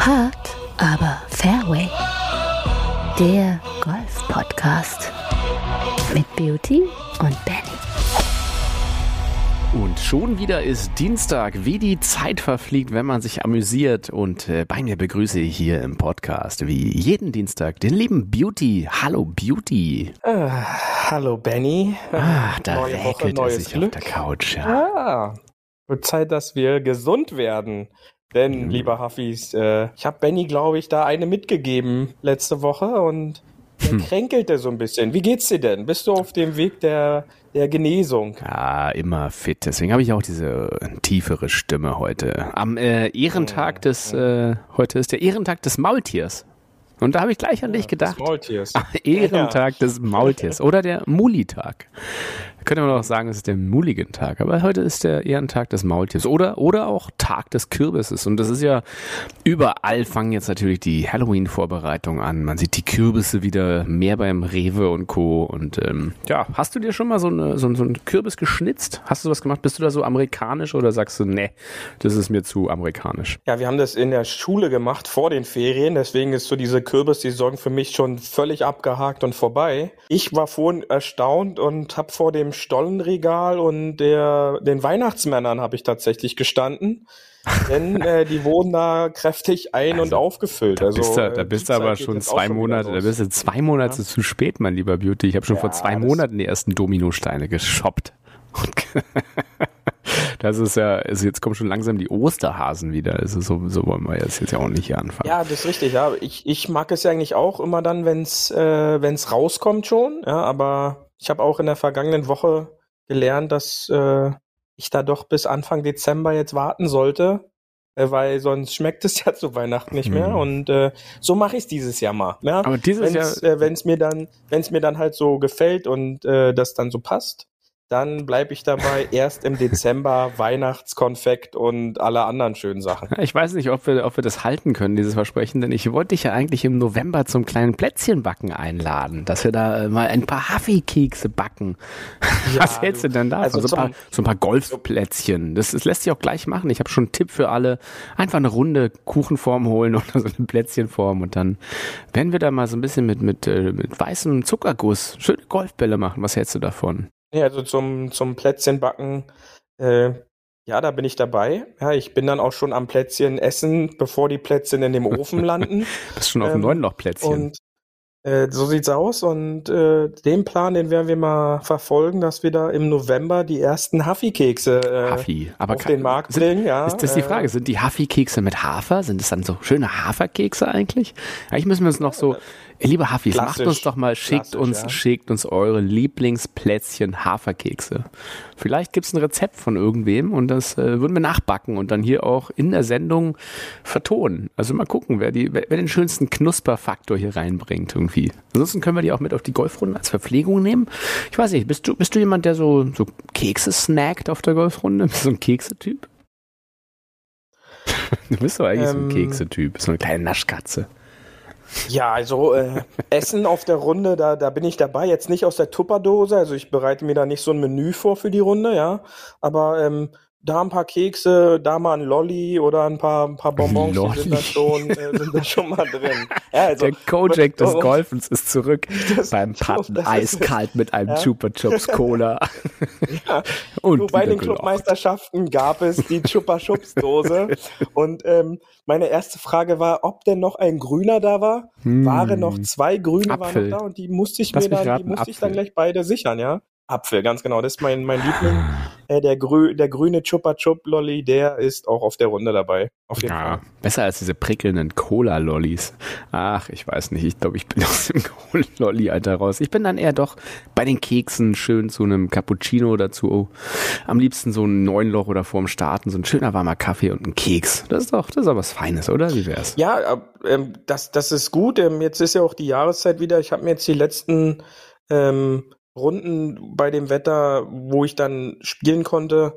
Hard, aber Fairway. Der Golf-Podcast mit Beauty und Benny. Und schon wieder ist Dienstag, wie die Zeit verfliegt, wenn man sich amüsiert. Und äh, bei mir begrüße ich hier im Podcast, wie jeden Dienstag, den lieben Beauty. Hallo Beauty. Äh, hallo Benny. Ah, da Neue Woche, räkelt er neues sich Glück. auf der Couch. Ja. Ah, wird Zeit, dass wir gesund werden. Denn, Mhm. lieber Hafis, äh, ich habe Benny, glaube ich, da eine mitgegeben letzte Woche und der Hm. kränkelte so ein bisschen. Wie geht's dir denn? Bist du auf dem Weg der, der Genesung? Ja, immer fit. Deswegen habe ich auch diese tiefere Stimme heute. Am äh, Ehrentag des, äh, heute ist der Ehrentag des Maultiers. Und da habe ich gleich an dich gedacht. Des Maultiers. Ehrentag des Maultiers oder der Mulitag. Könnte man auch sagen, es ist der Mulligan-Tag, aber heute ist der Ehrentag des Maultiers oder, oder auch Tag des Kürbisses. Und das ist ja, überall fangen jetzt natürlich die Halloween-Vorbereitungen an. Man sieht die Kürbisse wieder mehr beim Rewe und Co. Und ähm, ja, hast du dir schon mal so, eine, so, so einen Kürbis geschnitzt? Hast du was gemacht? Bist du da so amerikanisch oder sagst du, nee, das ist mir zu amerikanisch? Ja, wir haben das in der Schule gemacht vor den Ferien, deswegen ist so diese Kürbissaison für mich schon völlig abgehakt und vorbei. Ich war vorhin erstaunt und habe vor dem Stollenregal und der, den Weihnachtsmännern habe ich tatsächlich gestanden, denn äh, die wurden da kräftig ein- und aufgefüllt. Da also, bist du, äh, da bist du aber schon zwei Monate, da bist du zwei Monate zu spät, mein lieber Beauty. Ich habe schon vor Ja, zwei das- Monaten die ersten Dominosteine geshoppt. Das ist ja, also jetzt kommen schon langsam die Osterhasen wieder. Also so, so wollen wir jetzt, jetzt ja auch nicht hier anfangen. Ja, das ist richtig, ja. Ich, ich mag es ja eigentlich auch immer dann, wenn's äh, wenn's rauskommt schon, ja, aber ich habe auch in der vergangenen Woche gelernt, dass äh, ich da doch bis Anfang Dezember jetzt warten sollte, äh, weil sonst schmeckt es ja zu Weihnachten nicht mehr Hm. und äh, so mache ich dieses Jahr mal, ja. Aber dieses Wenn's, Jahr, äh, wenn's mir dann wenn's mir dann halt so gefällt und äh, das dann so passt, dann bleibe ich dabei erst im Dezember Weihnachtskonfekt und alle anderen schönen Sachen. Ja, Ich weiß nicht, ob wir, ob wir das halten können, dieses Versprechen, denn ich wollte dich ja eigentlich im November zum kleinen Plätzchenbacken einladen, dass wir da äh, mal ein paar Huffy-Kekse backen. Was hältst du denn davon? also so, ein paar, so ein paar Golfplätzchen. Das, das lässt sich auch gleich machen. Ich habe schon einen Tipp für alle. Einfach eine runde Kuchenform holen oder so eine Plätzchenform und dann werden wir da mal so ein bisschen mit, mit, äh, mit weißem Zuckerguss schöne Golfbälle machen. Was hältst du davon? Ja, also zum, zum Plätzchenbacken, äh, ja, da bin ich dabei. Ja, ich bin dann auch schon am Plätzchen essen, bevor die Plätzchen in dem Ofen landen. Bist schon auf dem Ähm, neuen Lochplätzchen. Und äh, so sieht's aus. Und äh, den Plan, den werden wir mal verfolgen, dass wir da im November die ersten Huffy-Kekse äh, Huffy. Aber auf kann- den Markt sind- bringen. Ja, Ist das die äh, Frage? Sind die Huffy-Kekse mit Hafer? Sind es dann so schöne Haferkekse eigentlich? Eigentlich müssen wir uns noch so, liebe Huffys, macht uns doch mal, schickt uns, ja. schickt uns eure Lieblingsplätzchen Haferkekse. Vielleicht gibt's ein Rezept von irgendwem und das äh, würden wir nachbacken und dann hier auch in der Sendung vertonen. Also mal gucken, wer, die, wer, wer den schönsten Knusperfaktor hier reinbringt irgendwie. Ansonsten können wir die auch mit auf die Golfrunde als Verpflegung nehmen. Ich weiß nicht, bist du, bist du jemand, der so, so Kekse snackt auf der Golfrunde? Bist du so ein Keksetyp? Du bist doch eigentlich so ein Ähm, Keksetyp, so eine kleine Naschkatze. Ja, also äh, Essen auf der Runde, da, da bin ich dabei. Jetzt nicht aus der Tupperdose, also ich bereite mir da nicht so ein Menü vor für die Runde, ja. Aber ähm, da ein paar Kekse, da mal ein Lolli oder ein paar, ein paar Bonbons, die sind da Lolli. schon, äh, sind da schon mal drin. Ja, also, Der Kojak des Golfens ist zurück Das- beim Patten das eiskalt mit einem Ja. Chupa Chups Cola. Ja, Und Du, bei den. Clubmeisterschaften gab es die Chupa Chups Dose und ähm, meine erste Frage war, ob denn noch ein Grüner da war. Waren noch zwei Grüne Apfel. waren noch da und die musste ich Lass mir dann, die musste ich dann Apfel. gleich beide sichern, ja. Apfel, ganz genau. Das ist mein, mein Liebling. Äh, der, grü der grüne Chupa Chup Lolly, der ist auch auf der Runde dabei. Auf jeden Ja, Fall. besser als diese prickelnden Cola-Lollis. Ach, ich weiß nicht. Ich glaube, ich bin aus dem Cola-Lolli-Alter raus. Ich bin dann eher doch bei den Keksen schön zu einem Cappuccino dazu. Oh, am liebsten so ein Neunloch oder vorm Starten, so ein schöner warmer Kaffee und ein Keks. Das ist doch, das ist doch was Feines, oder? Wie wär's? Ja, ähm, das, das ist gut. Ähm, jetzt ist ja auch die Jahreszeit wieder. Ich habe mir jetzt die letzten ähm, Runden bei dem Wetter, wo ich dann spielen konnte,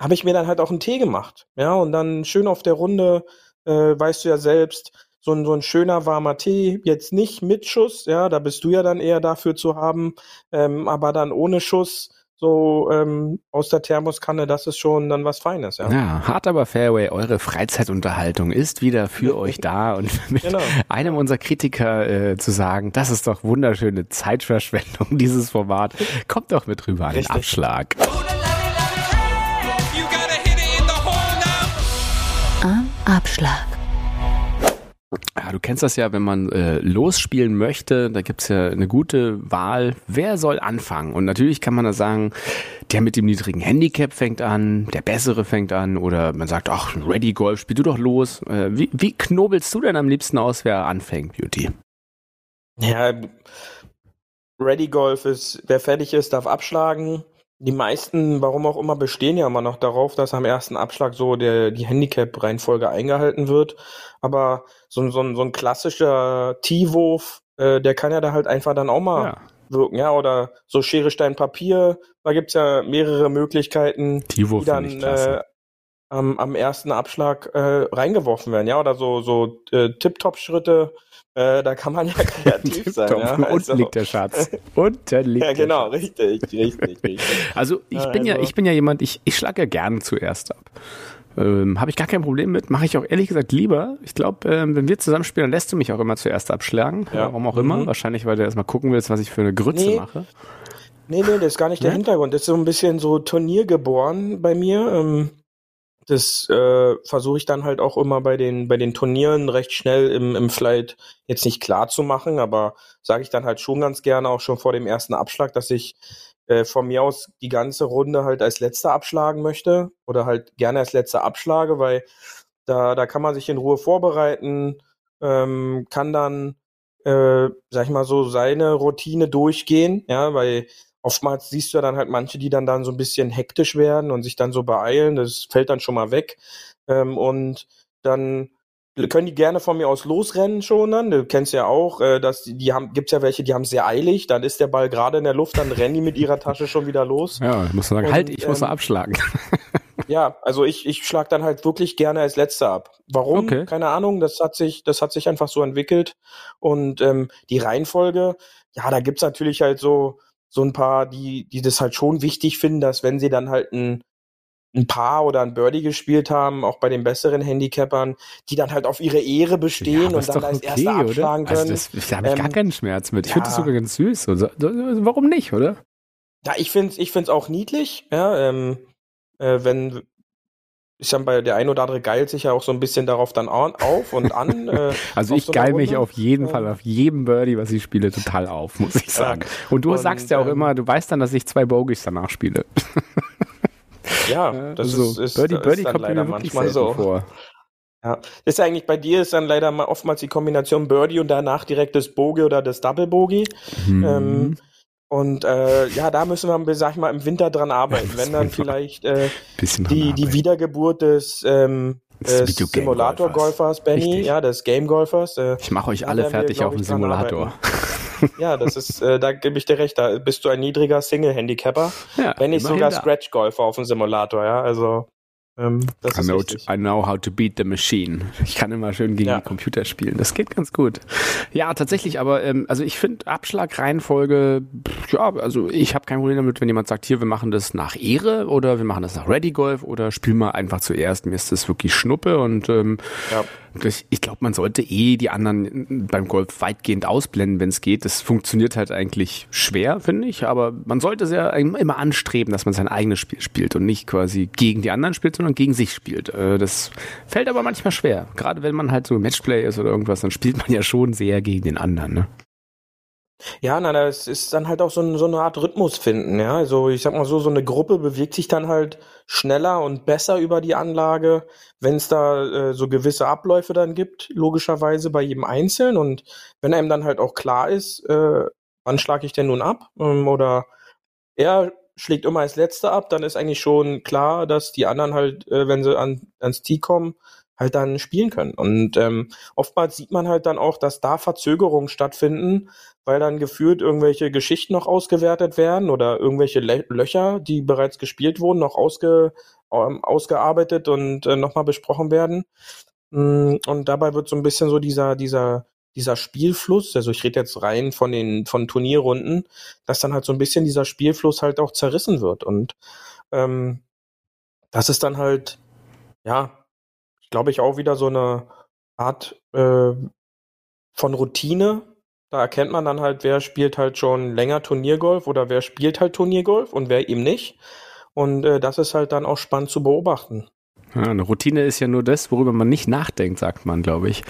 habe ich mir dann halt auch einen Tee gemacht. Ja, und dann schön auf der Runde, äh, weißt du ja selbst, so ein, so ein schöner warmer Tee, jetzt nicht mit Schuss, ja, da bist du ja dann eher dafür zu haben, ähm, aber dann ohne Schuss, so ähm, aus der Thermoskanne, das ist schon dann was Feines, ja. Ja, hart aber Fairway, eure Freizeitunterhaltung ist wieder für euch da und mit genau. einem unserer Kritiker äh, zu sagen, das ist doch wunderschöne Zeitverschwendung, dieses Format. Kommt doch mit rüber an den Abschlag. Am Abschlag. Ja, du kennst das ja, wenn man äh, losspielen möchte, da gibt's ja eine gute Wahl, wer soll anfangen. Und natürlich kann man da sagen, der mit dem niedrigen Handicap fängt an, der bessere fängt an oder man sagt, ach, Ready Golf, spiel du doch los. Äh, wie, wie knobelst du denn am liebsten aus, wer anfängt, Beauty? Ja, Ready Golf ist, wer fertig ist, darf abschlagen. Die meisten, warum auch immer, bestehen ja immer noch darauf, dass am ersten Abschlag so der, die Handicap-Reihenfolge eingehalten wird. Aber so, so, so ein klassischer T-Wurf, äh, der kann ja da halt einfach dann auch mal ja. wirken, ja, oder so Schere, Stein, Papier, da gibt's ja mehrere Möglichkeiten, die dann äh, am, am ersten Abschlag äh, reingeworfen werden, ja, oder so, so äh, Tip-Top-Schritte, äh, da kann man ja kreativ sein. Ja? Unten also, liegt der Schatz. Unten liegt Ja, genau, richtig, richtig, richtig. Also ich bin also, ja, ich bin ja jemand, ich, ich schlage ja gerne zuerst ab. Ähm, Habe ich gar kein Problem mit. Mache ich auch ehrlich gesagt lieber. Ich glaube, ähm, wenn wir zusammenspielen, dann lässt du mich auch immer zuerst abschlagen. Ja. Warum auch immer. Mhm. Wahrscheinlich, weil du erstmal gucken willst, was ich für eine Grütze nee. mache. Nee, nee, das ist gar nicht der Hintergrund. Das ist so ein bisschen so Turnier geboren bei mir. Ähm, das äh, versuche ich dann halt auch immer bei den bei den Turnieren recht schnell im, im Flight jetzt nicht klar zu machen, aber sage ich dann halt schon ganz gerne auch schon vor dem ersten Abschlag, dass ich äh, von mir aus die ganze Runde halt als letzter abschlagen möchte oder halt gerne als letzter abschlage, weil da da kann man sich in Ruhe vorbereiten, ähm, kann dann äh, sag ich mal so seine Routine durchgehen, ja, weil oftmals siehst du ja dann halt manche, die dann dann so ein bisschen hektisch werden und sich dann so beeilen. Das fällt dann schon mal weg. Ähm, und dann können die gerne von mir aus losrennen schon dann. Du kennst ja auch, äh, dass die, die haben, gibt's ja welche, die haben sehr eilig. Dann ist der Ball gerade in der Luft, dann rennen die mit ihrer Tasche schon wieder los. Ja, ich muss sagen, und, halt, ich ähm, muss abschlagen. ja, also ich, ich schlag dann halt wirklich gerne als letzter ab. Warum? Okay. Keine Ahnung. Das hat sich, das hat sich einfach so entwickelt. Und ähm, die Reihenfolge, ja, da gibt's natürlich halt so, so ein paar, die, die das halt schon wichtig finden, dass wenn sie dann halt ein, ein Paar oder ein Birdie gespielt haben, auch bei den besseren Handicapern, die dann halt auf ihre Ehre bestehen ja, und dann als okay, erster abschlagen können. Also das, da habe ich ähm, gar keinen Schmerz mit. Ich ja. finde das sogar ganz süß. Also, warum nicht, oder? Ja, ich finde es ich find's auch niedlich, ja, ähm, äh, wenn, ich sag bei der ein oder andere geilt sich ja auch so ein bisschen darauf dann auf und an. Äh, also ich so geil mich auf jeden Fall, auf jedem Birdie, was ich spiele, total auf, muss ich sagen. Und du und, sagst ja auch ähm, immer, du weißt dann, dass ich zwei Bogies danach spiele. ja, das also, ist, ist, Birdie, Birdie ist kommt leider manchmal so vor. Ja, das ist eigentlich bei dir ist dann leider oftmals die Kombination Birdie und danach direkt das Bogey oder das Double Bogey. Hm. Ähm, und äh, ja, da müssen wir, sag ich mal, im Winter dran arbeiten. Wenn dann vielleicht äh, die, die Wiedergeburt des, ähm, des Simulator-Golfers, Benny, Richtig. ja, des Game-Golfers. Äh, ich mache euch alle fertig wir, auf dem Simulator. ja, das ist, äh, da gebe ich dir recht, da bist du ein niedriger Single-Handicapper. Ja, wenn nicht sogar Scratch-Golfer auf dem Simulator, ja, also ähm, I, know to, I, know how to beat the machine. Ich kann immer schön gegen ja. die Computer spielen. Das geht ganz gut. Ja, tatsächlich, aber ähm, also ich finde Abschlagreihenfolge, ja, also ich habe kein Problem damit, wenn jemand sagt, hier, wir machen das nach Ehre oder wir machen das nach Ready Golf oder spiel mal einfach zuerst. Mir ist das wirklich Schnuppe und ähm, ja ich, glaube, man sollte eh die anderen beim Golf weitgehend ausblenden, wenn es geht. Das funktioniert halt eigentlich schwer, finde ich, aber man sollte sehr immer anstreben, dass man sein eigenes Spiel spielt und nicht quasi gegen die anderen spielt, sondern gegen sich spielt. Äh, das fällt aber manchmal schwer. Gerade wenn man halt so Matchplay ist oder irgendwas, dann spielt man ja schon sehr gegen den anderen. Ne? Ja, na, das ist dann halt auch so, ein, so eine Art Rhythmus finden, ja. Also ich sag mal so, so eine Gruppe bewegt sich dann halt schneller und besser über die Anlage, wenn es da äh, so gewisse Abläufe dann gibt, logischerweise bei jedem Einzelnen. Und wenn einem dann halt auch klar ist, äh, wann schlage ich denn nun ab? Ähm, oder er schlägt immer als letzter ab, dann ist eigentlich schon klar, dass die anderen halt, äh, wenn sie an, ans Tee kommen, halt dann spielen können. Und ähm, oftmals sieht man halt dann auch, dass da Verzögerungen stattfinden, weil dann gefühlt irgendwelche Geschichten noch ausgewertet werden oder irgendwelche Le Löcher, die bereits gespielt wurden, noch ausge, ähm, ausgearbeitet und äh, nochmal besprochen werden. Mm, und dabei wird so ein bisschen so dieser, dieser dieser Spielfluss, also ich rede jetzt rein von den von Turnierrunden, dass dann halt so ein bisschen dieser Spielfluss halt auch zerrissen wird. Und ähm, das ist dann halt, ja, glaube ich auch wieder so eine Art äh, von Routine. Da erkennt man dann halt, wer spielt halt schon länger Turniergolf oder wer spielt halt Turniergolf und wer eben nicht. Und äh, das ist halt dann auch spannend zu beobachten. Ja, eine Routine ist ja nur das, worüber man nicht nachdenkt, sagt man, glaube ich.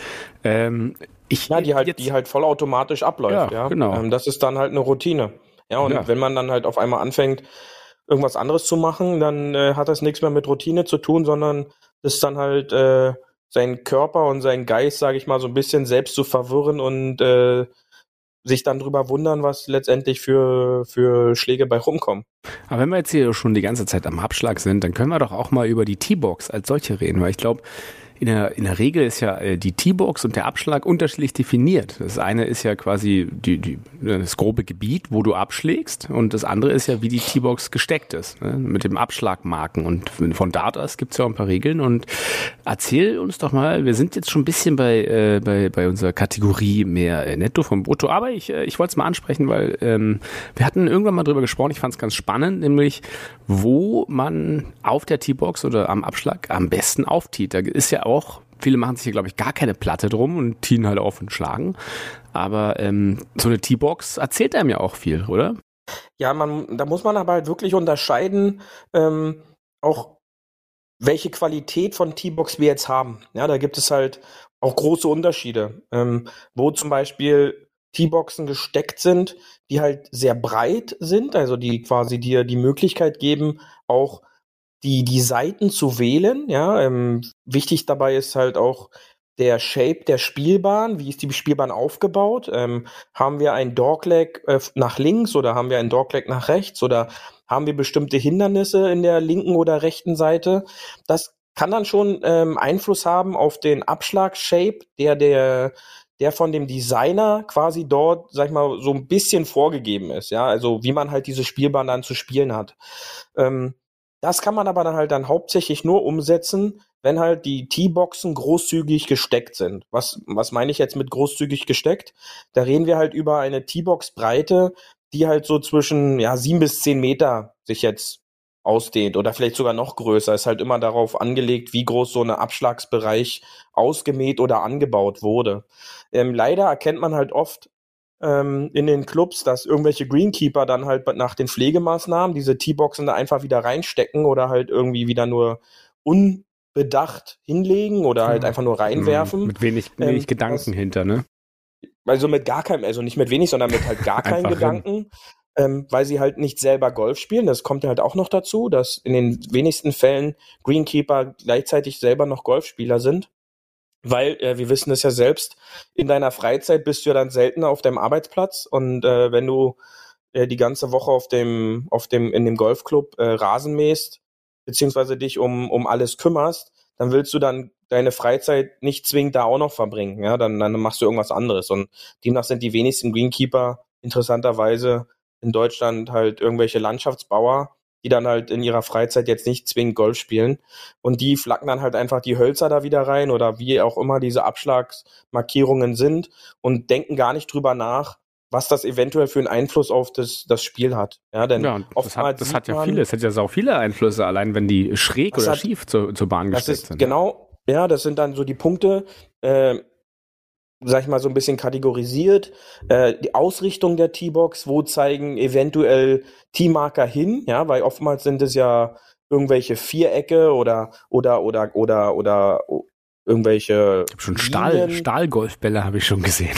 Ähm, ich. Ja, die halt, jetzt, die halt vollautomatisch abläuft, ja. ja. Genau. Ähm, das ist dann halt eine Routine. Ja, und ja. wenn man dann halt auf einmal anfängt, irgendwas anderes zu machen, dann äh, hat das nichts mehr mit Routine zu tun, sondern ist dann halt äh, seinen Körper und seinen Geist, sage ich mal, so ein bisschen selbst zu verwirren und äh, sich dann drüber wundern, was letztendlich für, für Schläge bei rumkommen. Aber wenn wir jetzt hier schon die ganze Zeit am Abschlag sind, dann können wir doch auch mal über die T-Box als solche reden, weil ich glaube, in der, in der Regel ist ja äh, die T-Box und der Abschlag unterschiedlich definiert. Das eine ist ja quasi die, die, das grobe Gebiet, wo du abschlägst und das andere ist ja, wie die T-Box gesteckt ist, ne? mit dem Abschlagmarken. Und von Datas gibt es ja auch ein paar Regeln und erzähl uns doch mal, wir sind jetzt schon ein bisschen bei, äh, bei, bei unserer Kategorie mehr äh, Netto vom Brutto, aber ich, äh, ich wollte es mal ansprechen, weil ähm, wir hatten irgendwann mal drüber gesprochen, ich fand es ganz spannend, nämlich wo man auf der T-Box oder am Abschlag am besten auftiet. Da ist ja auch, viele machen sich hier, glaube ich, gar keine Platte drum und tiehen halt auf und schlagen. Aber ähm, so eine T-Box erzählt einem ja auch viel, oder? Ja, man, da muss man aber halt wirklich unterscheiden, ähm, auch welche Qualität von T-Box wir jetzt haben. Ja, da gibt es halt auch große Unterschiede, ähm, wo zum Beispiel T-Boxen gesteckt sind, die halt sehr breit sind, also die quasi dir die Möglichkeit geben, auch die, die Seiten zu wählen. Ja, ähm, wichtig dabei ist halt auch der Shape der Spielbahn. Wie ist die Spielbahn aufgebaut? Ähm, haben wir ein Dogleg äh, nach links oder haben wir ein Dogleg nach rechts oder haben wir bestimmte Hindernisse in der linken oder rechten Seite? Das kann dann schon ähm, Einfluss haben auf den Abschlag-Shape, der der der von dem Designer quasi dort, sag ich mal, so ein bisschen vorgegeben ist, ja, also wie man halt diese Spielbahn dann zu spielen hat. Ähm, das kann man aber dann halt dann hauptsächlich nur umsetzen, wenn halt die T-Boxen großzügig gesteckt sind. Was, was meine ich jetzt mit großzügig gesteckt? Da reden wir halt über eine T-Box-Breite, die halt so zwischen ja, sieben bis zehn Meter sich jetzt ausdehnt oder vielleicht sogar noch größer. Ist halt immer darauf angelegt, wie groß so ein Abschlagsbereich ausgemäht oder angebaut wurde. Ähm, leider erkennt man halt oft ähm, in den Clubs, dass irgendwelche Greenkeeper dann halt nach den Pflegemaßnahmen diese T-Boxen da einfach wieder reinstecken oder halt irgendwie wieder nur unbedacht hinlegen oder halt einfach nur reinwerfen. Mit wenig, wenig ähm, Gedanken was, hinter, ne? Also mit gar keinem, also nicht mit wenig, sondern mit halt gar keinen Gedanken ähm, weil sie halt nicht selber Golf spielen. Das kommt halt auch noch dazu, dass in den wenigsten Fällen Greenkeeper gleichzeitig selber noch Golfspieler sind. Weil, äh, wir wissen es ja selbst, in deiner Freizeit bist du ja dann seltener auf deinem Arbeitsplatz und äh, wenn du äh, die ganze Woche auf dem, auf dem, in dem Golfclub äh, Rasen mähst, beziehungsweise dich um, um alles kümmerst, dann willst du dann deine Freizeit nicht zwingend da auch noch verbringen, ja, dann, dann machst du irgendwas anderes und demnach sind die wenigsten Greenkeeper interessanterweise in Deutschland halt irgendwelche Landschaftsbauer, die dann halt in ihrer Freizeit jetzt nicht zwingend Golf spielen. Und die flacken dann halt einfach die Hölzer da wieder rein oder wie auch immer diese Abschlagsmarkierungen sind und denken gar nicht drüber nach, was das eventuell für einen Einfluss auf das, das Spiel hat. Ja, denn ja, das hat, das hat ja viele, es hat ja auch viele Einflüsse, allein wenn die schräg oder hat, schief zur, zur Bahn gesteckt sind. Genau, ja, das sind dann so die Punkte. Äh, sag ich mal, so ein bisschen kategorisiert. Äh, die Ausrichtung der T-Box, wo zeigen eventuell T-Marker hin, ja, weil oftmals sind es ja irgendwelche Vierecke oder oder oder oder oder irgendwelche ich hab schon Stahl Stahlgolfbälle habe ich schon gesehen.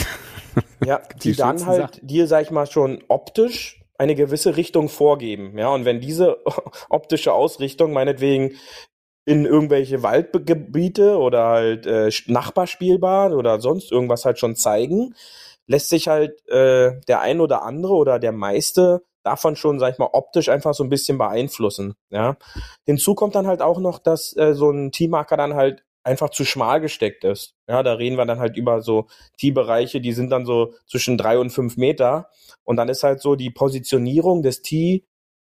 Ja, die, die dann halt dir sag ich mal schon optisch eine gewisse Richtung vorgeben, ja, und wenn diese optische Ausrichtung meinetwegen in irgendwelche Waldgebiete oder halt äh, Nachbarspielbahn oder sonst irgendwas halt schon zeigen, lässt sich halt äh, der ein oder andere oder der meiste davon schon, sag ich mal, optisch einfach so ein bisschen beeinflussen. Ja. Hinzu kommt dann halt auch noch, dass äh, so ein T-Marker dann halt einfach zu schmal gesteckt ist. Ja, da reden wir dann halt über so T-Bereiche, die sind dann so zwischen drei und fünf Meter. Und dann ist halt so die Positionierung des T,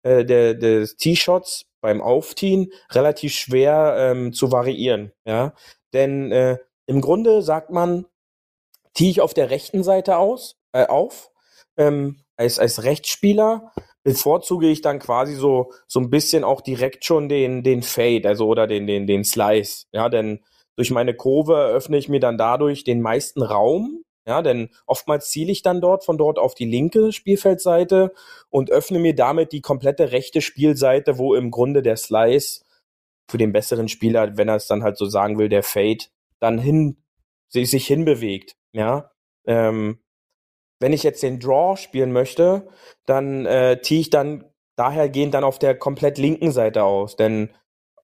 äh, der, des T-Shots beim Aufziehen relativ schwer ähm, zu variieren. Ja? Denn äh, im Grunde sagt man, tee ich auf der rechten Seite aus, äh, auf. Ähm, als, als Rechtsspieler bevorzuge ich dann quasi so, so ein bisschen auch direkt schon den, den Fade, also oder den, den, den Slice. Ja, denn durch meine Kurve öffne ich mir dann dadurch den meisten Raum. Ja, denn oftmals ziele ich dann dort von dort auf die linke Spielfeldseite und öffne mir damit die komplette rechte Spielseite, wo im Grunde der Slice für den besseren Spieler, wenn er es dann halt so sagen will, der Fade, dann hin, sich hinbewegt. Ja, ähm, wenn ich jetzt den Draw spielen möchte, dann äh, ziehe ich dann dahergehend dann auf der komplett linken Seite aus. Denn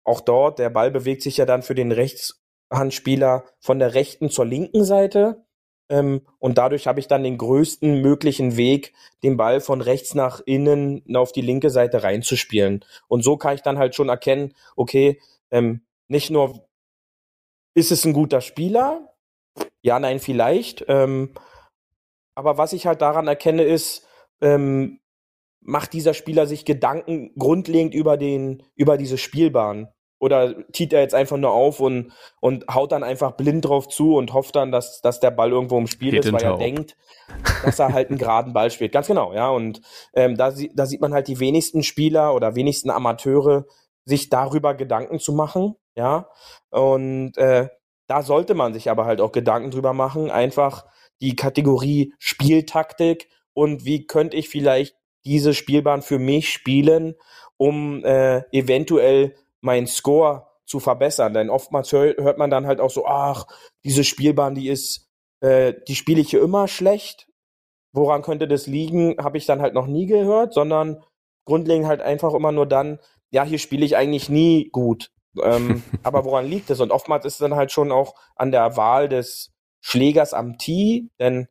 auch dort, der Ball bewegt sich ja dann für den Rechtshandspieler von der rechten zur linken Seite. Ähm, und dadurch habe ich dann den größten möglichen Weg, den Ball von rechts nach innen auf die linke Seite reinzuspielen. Und so kann ich dann halt schon erkennen, okay, ähm, nicht nur ist es ein guter Spieler, ja, nein, vielleicht, ähm, aber was ich halt daran erkenne, ist, ähm, macht dieser Spieler sich Gedanken grundlegend über den, über diese Spielbahn? Oder tiet er jetzt einfach nur auf und, und haut dann einfach blind drauf zu und hofft dann, dass, dass der Ball irgendwo im Spiel Geht ist, weil er denkt, dass er halt einen geraden Ball spielt. Ganz genau, ja. Und ähm, da, da sieht man halt die wenigsten Spieler oder wenigsten Amateure sich darüber Gedanken zu machen, ja. Und äh, da sollte man sich aber halt auch Gedanken drüber machen, einfach die Kategorie Spieltaktik und wie könnte ich vielleicht diese Spielbahn für mich spielen, um äh, eventuell meinen Score zu verbessern. Denn oftmals hör, hört man dann halt auch so, ach, diese Spielbahn, die ist, äh, die spiele ich hier immer schlecht. Woran könnte das liegen, habe ich dann halt noch nie gehört, sondern grundlegend halt einfach immer nur dann, ja, hier spiele ich eigentlich nie gut. ähm, aber woran liegt es? Und oftmals ist es dann halt schon auch an der Wahl des Schlägers am Tee, denn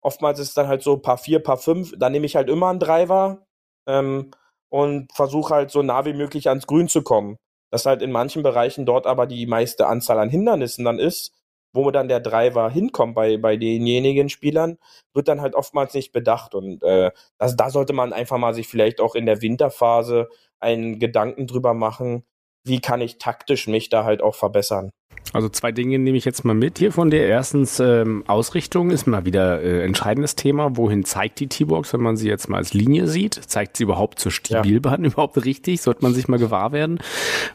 oftmals ist es dann halt so paar vier, paar fünf, da nehme ich halt immer einen Driver ähm, und versuche halt so nah wie möglich ans Grün zu kommen. Dass halt in manchen Bereichen dort aber die meiste Anzahl an Hindernissen dann ist, wo dann der Driver hinkommt bei, bei denjenigen Spielern, wird dann halt oftmals nicht bedacht. Und äh, das, da sollte man einfach mal sich vielleicht auch in der Winterphase einen Gedanken drüber machen, wie kann ich taktisch mich da halt auch verbessern. Also zwei Dinge nehme ich jetzt mal mit hier von dir. Erstens, ähm, Ausrichtung ist mal wieder äh, entscheidendes Thema. Wohin zeigt die T-Box, wenn man sie jetzt mal als Linie sieht? Zeigt sie überhaupt zur Spielbahn ja. überhaupt richtig? Sollte man sich mal gewahr werden.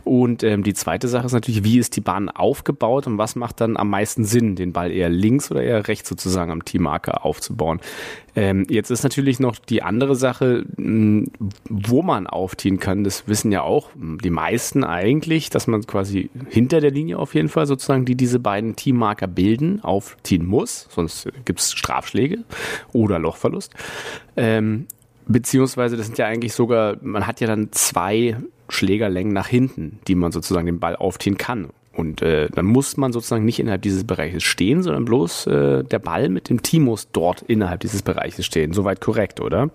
Und ähm, die zweite Sache ist natürlich, wie ist die Bahn aufgebaut und was macht dann am meisten Sinn, den Ball eher links oder eher rechts sozusagen am T-Marker aufzubauen? Ähm, jetzt ist natürlich noch die andere Sache, hm, wo man aufziehen kann. Das wissen ja auch die meisten eigentlich, dass man quasi hinter der Linie auf jeden Fall sozusagen, die diese beiden Teammarker bilden, aufziehen muss. Sonst gibt es Strafschläge oder Lochverlust. Ähm, beziehungsweise das sind ja eigentlich sogar, man hat ja dann zwei Schlägerlängen nach hinten, die man sozusagen den Ball aufziehen kann. Und äh, dann muss man sozusagen nicht innerhalb dieses Bereiches stehen, sondern bloß äh, der Ball mit dem Team muss dort innerhalb dieses Bereiches stehen. Soweit korrekt, oder?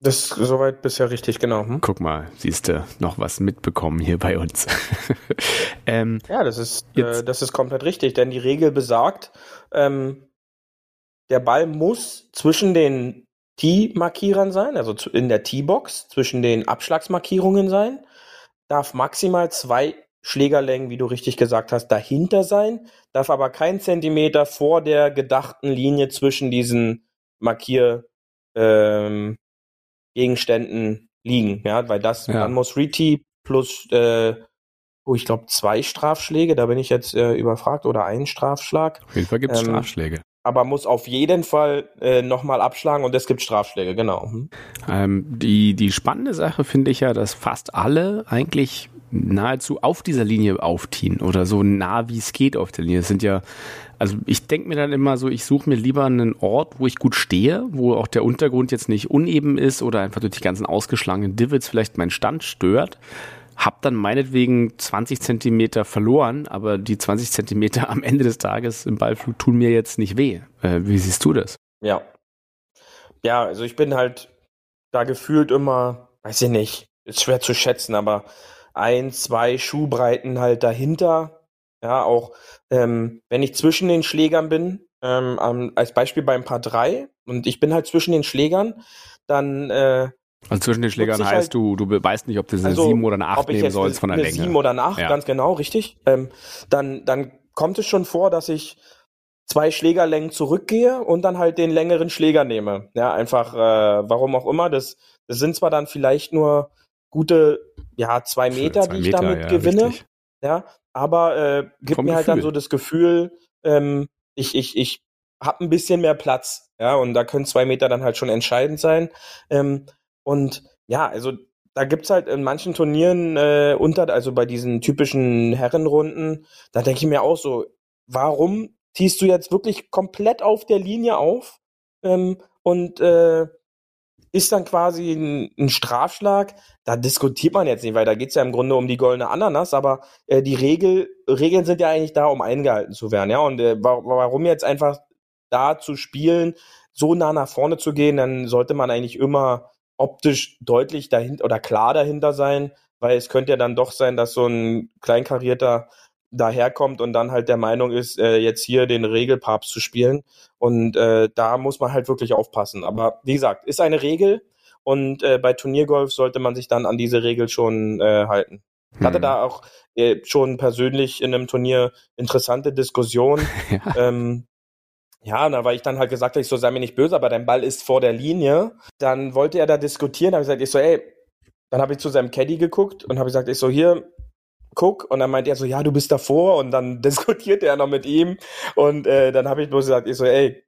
Das ist soweit bisher richtig, genau. Hm? Guck mal, siehst du, noch was mitbekommen hier bei uns. ähm, ja, das ist, äh, das ist komplett richtig, denn die Regel besagt, ähm, der Ball muss zwischen den T-Markierern sein, also in der T-Box, zwischen den Abschlagsmarkierungen sein, darf maximal zwei Schlägerlängen, wie du richtig gesagt hast, dahinter sein, darf aber kein Zentimeter vor der gedachten Linie zwischen diesen Markiergegenständen ähm, liegen, ja, weil das, ja. dann muss Reti plus, äh, oh, ich glaube, zwei Strafschläge, da bin ich jetzt äh, überfragt, oder einen Strafschlag. Auf jeden Fall gibt es ähm, Strafschläge aber muss auf jeden Fall äh, nochmal abschlagen und es gibt Strafschläge, genau. Mhm. Ähm, die, die spannende Sache finde ich ja, dass fast alle eigentlich nahezu auf dieser Linie aufziehen oder so nah wie es geht auf der Linie. Das sind ja, also ich denke mir dann immer so, ich suche mir lieber einen Ort, wo ich gut stehe, wo auch der Untergrund jetzt nicht uneben ist oder einfach durch die ganzen ausgeschlagenen Divots vielleicht meinen Stand stört. Hab dann meinetwegen 20 Zentimeter verloren, aber die 20 Zentimeter am Ende des Tages im Ballflug tun mir jetzt nicht weh. Äh, wie siehst du das? Ja. Ja, also ich bin halt da gefühlt immer, weiß ich nicht, ist schwer zu schätzen, aber ein, zwei Schuhbreiten halt dahinter. Ja, auch ähm, wenn ich zwischen den Schlägern bin, ähm, als Beispiel beim Paar 3 und ich bin halt zwischen den Schlägern, dann äh, also zwischen den Schlägern heißt halt, du, du weißt nicht, ob du eine also, 7 oder eine 8 nehmen sollst von der eine Länge. 7 oder eine 8, ja. ganz genau, richtig. Ähm, dann, dann kommt es schon vor, dass ich zwei Schlägerlängen zurückgehe und dann halt den längeren Schläger nehme. Ja, einfach, äh, warum auch immer. Das, das sind zwar dann vielleicht nur gute, ja, zwei Meter, zwei die ich Meter, damit ja, gewinne. Richtig. Ja, aber äh, gibt Vom mir halt dann so das Gefühl, ähm, ich, ich, ich habe ein bisschen mehr Platz. Ja, und da können zwei Meter dann halt schon entscheidend sein. Ähm, und ja, also da gibt's halt in manchen Turnieren äh, unter, also bei diesen typischen Herrenrunden, da denke ich mir auch so, warum ziehst du jetzt wirklich komplett auf der Linie auf ähm, und äh, ist dann quasi ein, ein, Strafschlag. Da diskutiert man jetzt nicht, weil da geht's ja im Grunde um die goldene Ananas, aber äh, die Regel, Regeln sind ja eigentlich da, um eingehalten zu werden. Ja, und äh, warum jetzt einfach da zu spielen, so nah nach vorne zu gehen, dann sollte man eigentlich immer optisch deutlich dahinter oder klar dahinter sein, weil es könnte ja dann doch sein, dass so ein kleinkarierter daherkommt und dann halt der Meinung ist, äh, jetzt hier den Regelpapst zu spielen. Und äh, da muss man halt wirklich aufpassen. Aber wie gesagt, ist eine Regel und äh, bei Turniergolf sollte man sich dann an diese Regel schon äh, halten. Ich hatte hm. da auch äh, schon persönlich in einem Turnier interessante Diskussionen. ja. Ähm, ja, da weil ich dann halt gesagt habe, ich so sei mir nicht böse, aber dein Ball ist vor der Linie. Dann wollte er da diskutieren, habe ich gesagt, ich so, ey, dann habe ich zu seinem Caddy geguckt und habe gesagt, ich so, hier, guck. Und dann meint er so, ja, du bist davor. Und dann diskutiert er noch mit ihm. Und äh, dann habe ich bloß gesagt, ich so, ey,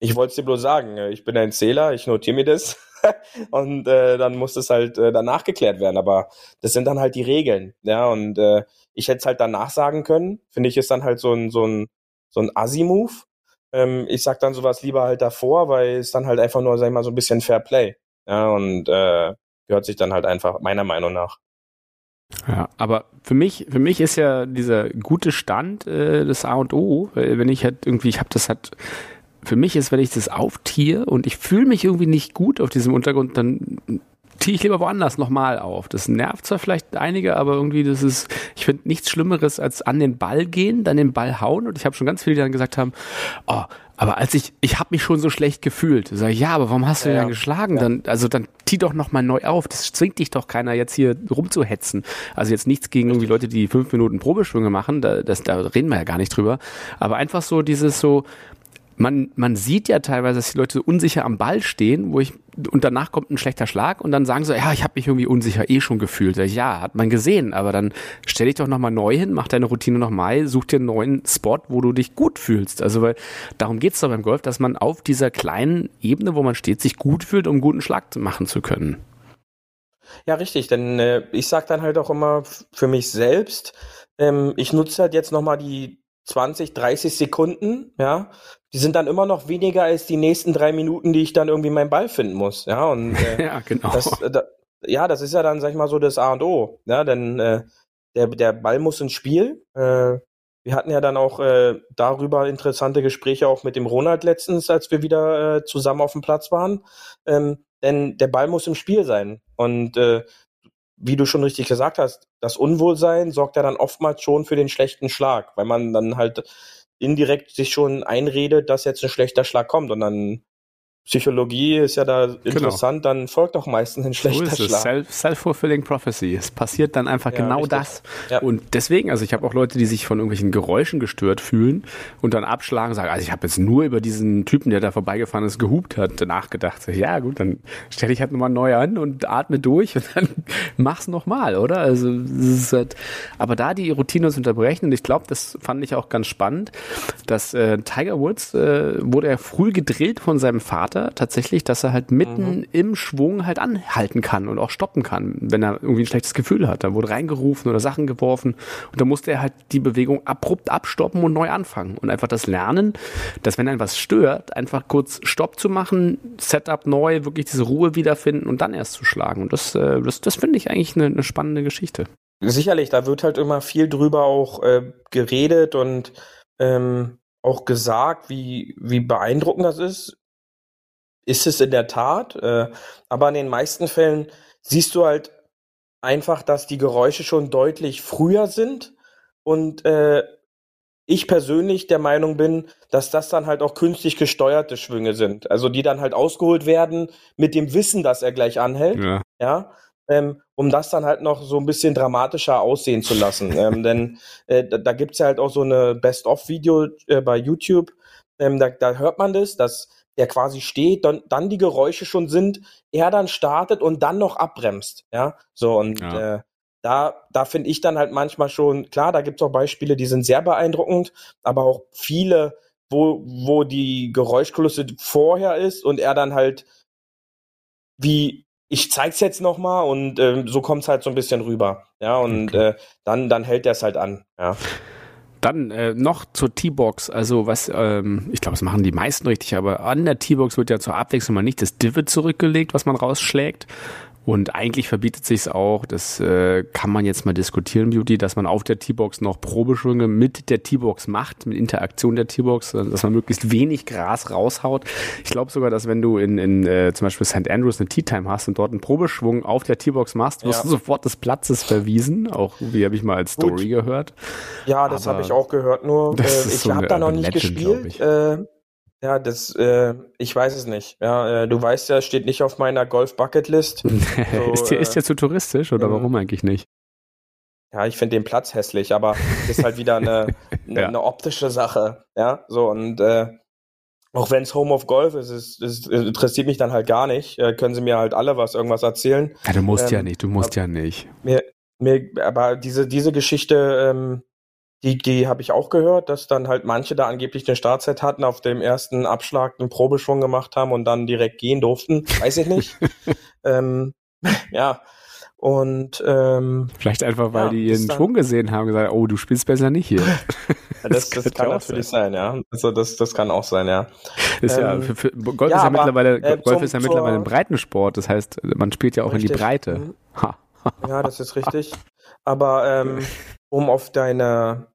ich wollte es dir bloß sagen, äh, ich bin ein Zähler, ich notiere mir das. und äh, dann muss das halt äh, danach geklärt werden. Aber das sind dann halt die Regeln. Ja, und äh, ich hätte es halt danach sagen können. Finde ich, ist dann halt so ein, so ein, so ein Assi-Move. Ähm, ich sag dann sowas lieber halt davor, weil es dann halt einfach nur, sag ich mal, so ein bisschen Fair Play. Ja, und äh, gehört sich dann halt einfach, meiner Meinung nach. Ja, aber für mich, für mich ist ja dieser gute Stand äh, das A und O, wenn ich halt irgendwie, ich habe das halt, für mich ist, wenn ich das auftiere und ich fühle mich irgendwie nicht gut auf diesem Untergrund, dann ziehe ich lieber woanders nochmal auf. Das nervt zwar vielleicht einige, aber irgendwie, das ist, ich finde nichts Schlimmeres als an den Ball gehen, dann den Ball hauen. Und ich habe schon ganz viele, die dann gesagt haben, oh, aber als ich, ich habe mich schon so schlecht gefühlt. Sag ich, ja, aber warum hast du ja, ihn dann geschlagen? Ja. Dann, also dann zieh doch nochmal neu auf. Das zwingt dich doch keiner jetzt hier rumzuhetzen. Also jetzt nichts gegen irgendwie Leute, die fünf Minuten Probeschwünge machen. Da, das, da reden wir ja gar nicht drüber. Aber einfach so dieses so, man, man sieht ja teilweise, dass die Leute so unsicher am Ball stehen, wo ich, und danach kommt ein schlechter Schlag und dann sagen sie, ja, ich habe mich irgendwie unsicher eh schon gefühlt. Ja, hat man gesehen, aber dann stell dich doch nochmal neu hin, mach deine Routine nochmal, such dir einen neuen Spot, wo du dich gut fühlst. Also, weil darum geht's doch beim Golf, dass man auf dieser kleinen Ebene, wo man steht, sich gut fühlt, um einen guten Schlag machen zu können. Ja, richtig, denn äh, ich sag dann halt auch immer für mich selbst, ähm, ich nutze halt jetzt nochmal die 20, 30 Sekunden, ja, die sind dann immer noch weniger als die nächsten drei Minuten, die ich dann irgendwie meinen Ball finden muss, ja, und äh, ja, genau. Das, äh, da, ja, das ist ja dann, sag ich mal, so das A und O, ja, denn äh, der, der Ball muss ins Spiel. Äh, wir hatten ja dann auch äh, darüber interessante Gespräche auch mit dem Ronald letztens, als wir wieder äh, zusammen auf dem Platz waren. Ähm, denn der Ball muss im Spiel sein. Und äh, wie du schon richtig gesagt hast, das Unwohlsein sorgt ja dann oftmals schon für den schlechten Schlag, weil man dann halt indirekt sich schon einredet, dass jetzt ein schlechter Schlag kommt. Und dann Psychologie ist ja da genau. interessant, genau. dann folgt doch meistens ein schlechter so Schlag. Self-fulfilling Prophecy. Es passiert dann einfach ja, genau richtig. das. Ja. Und deswegen, also ich habe auch Leute, die sich von irgendwelchen Geräuschen gestört fühlen und dann abschlagen, sagen, also ich habe jetzt nur über diesen Typen, der da vorbeigefahren ist, gehupt hat, nachgedacht. Ja gut, dann stelle ich halt nochmal neu an und atme durch und dann mach's nochmal, oder? Also halt, aber da die Routine zu unterbrechen, und ich glaube, das fand ich auch ganz spannend, dass äh, Tiger Woods äh, wurde er früh gedrillt von seinem Vater Vater tatsächlich, dass er halt mitten mhm. im Schwung halt anhalten kann und auch stoppen kann, wenn er irgendwie ein schlechtes Gefühl hat. Da wurde reingerufen oder Sachen geworfen und da musste er halt die Bewegung abrupt abstoppen und neu anfangen. Und einfach das Lernen, dass wenn ein was stört, einfach kurz Stopp zu machen, Setup neu, wirklich diese Ruhe wiederfinden und dann erst zu schlagen. Und das, äh, das, das finde ich eigentlich eine, eine spannende Geschichte. Sicherlich, da wird halt immer viel drüber auch äh, geredet und ähm, auch gesagt, wie, wie beeindruckend das ist ist es in der Tat, äh, aber in den meisten Fällen siehst du halt einfach, dass die Geräusche schon deutlich früher sind und äh, ich persönlich der Meinung bin, dass das dann halt auch künstlich gesteuerte Schwünge sind. Also die dann halt ausgeholt werden mit dem Wissen, dass er gleich anhält. Ja. ja ähm, um das dann halt noch so ein bisschen dramatischer aussehen zu lassen. ähm, denn äh, da, da gibt es ja halt auch so eine Best-of-Video äh, bei YouTube. Ähm, da, da hört man das, dass der quasi steht, dann, dann die Geräusche schon sind, er dann startet und dann noch abbremst. Ja, so und ja. Äh, da, da finde ich dann halt manchmal schon, klar, da gibt es auch Beispiele, die sind sehr beeindruckend, aber auch viele, wo, wo die Geräuschkulisse vorher ist und er dann halt wie ich zeig's jetzt noch mal und äh, so kommt's halt so ein bisschen rüber. Ja, und okay. äh, dann, dann hält der es halt an. Ja. Dann äh, noch zur T-Box. Also was, ähm, ich glaube, das machen die meisten richtig, aber an der T-Box wird ja zur Abwechslung mal nicht das Divot zurückgelegt, was man rausschlägt, und eigentlich verbietet sich auch, das äh, kann man jetzt mal diskutieren, Beauty, dass man auf der T-Box noch Probeschwünge mit der T-Box macht, mit Interaktion der T-Box, äh, dass man möglichst wenig Gras raushaut. Ich glaube sogar, dass wenn du in, in äh, zum Beispiel St. Andrews eine Tea-Time hast und dort einen Probeschwung auf der T-Box machst, wirst ja. du sofort des Platzes verwiesen. Auch wie habe ich mal als Story Gut. gehört. Ja, das habe ich auch gehört. Nur äh, ich so habe da noch nicht Legend, gespielt. Äh, ja, das, äh, ich weiß es nicht. Ja, äh, du weißt ja, steht nicht auf meiner Golf-Bucket-List. So, ist, dir, ist dir zu touristisch oder warum eigentlich nicht? Ja, ich finde den Platz hässlich, aber das ist halt wieder eine, eine, ja. eine optische Sache. Ja, so und äh, auch wenn es Home of Golf ist, es, es, interessiert mich dann halt gar nicht. Äh, können sie mir halt alle was irgendwas erzählen. Ja, du musst ähm, ja nicht, du musst ja nicht. Mir, mir, aber diese, diese Geschichte, ähm, die, die habe ich auch gehört, dass dann halt manche da angeblich eine Startset hatten, auf dem ersten Abschlag einen Probeschwung gemacht haben und dann direkt gehen durften. Weiß ich nicht. ähm, ja. Und ähm, vielleicht einfach, weil ja, die ihren Schwung gesehen haben, gesagt, oh, du spielst besser nicht hier. das, das, das kann natürlich sein. sein. ja. Also das, das kann auch sein, ja. Ist ähm, ja für, für, Golf ja, ist ja aber, mittlerweile äh, Golf zum, ist ja mittlerweile ein Breitensport. Das heißt, man spielt ja auch richtig. in die Breite. Mhm. Ha. ja, das ist richtig. Aber ähm, um auf deine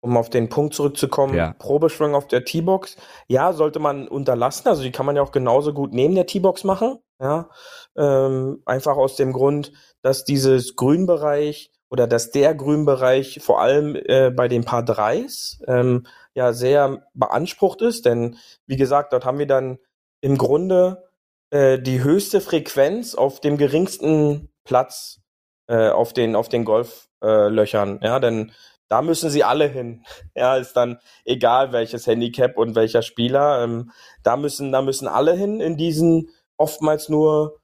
um auf den Punkt zurückzukommen, ja. Probeschwung auf der T-Box, ja, sollte man unterlassen. Also die kann man ja auch genauso gut neben der T-Box machen. Ja, ähm, einfach aus dem Grund, dass dieses Grünbereich oder dass der Grünbereich vor allem äh, bei den Paar 3s ähm, ja sehr beansprucht ist. Denn wie gesagt, dort haben wir dann im Grunde äh, die höchste Frequenz auf dem geringsten Platz äh, auf den auf den Golflöchern. ja, denn da müssen sie alle hin. Ja, ist dann egal welches Handicap und welcher Spieler. Ähm, da müssen, da müssen alle hin in diesen oftmals nur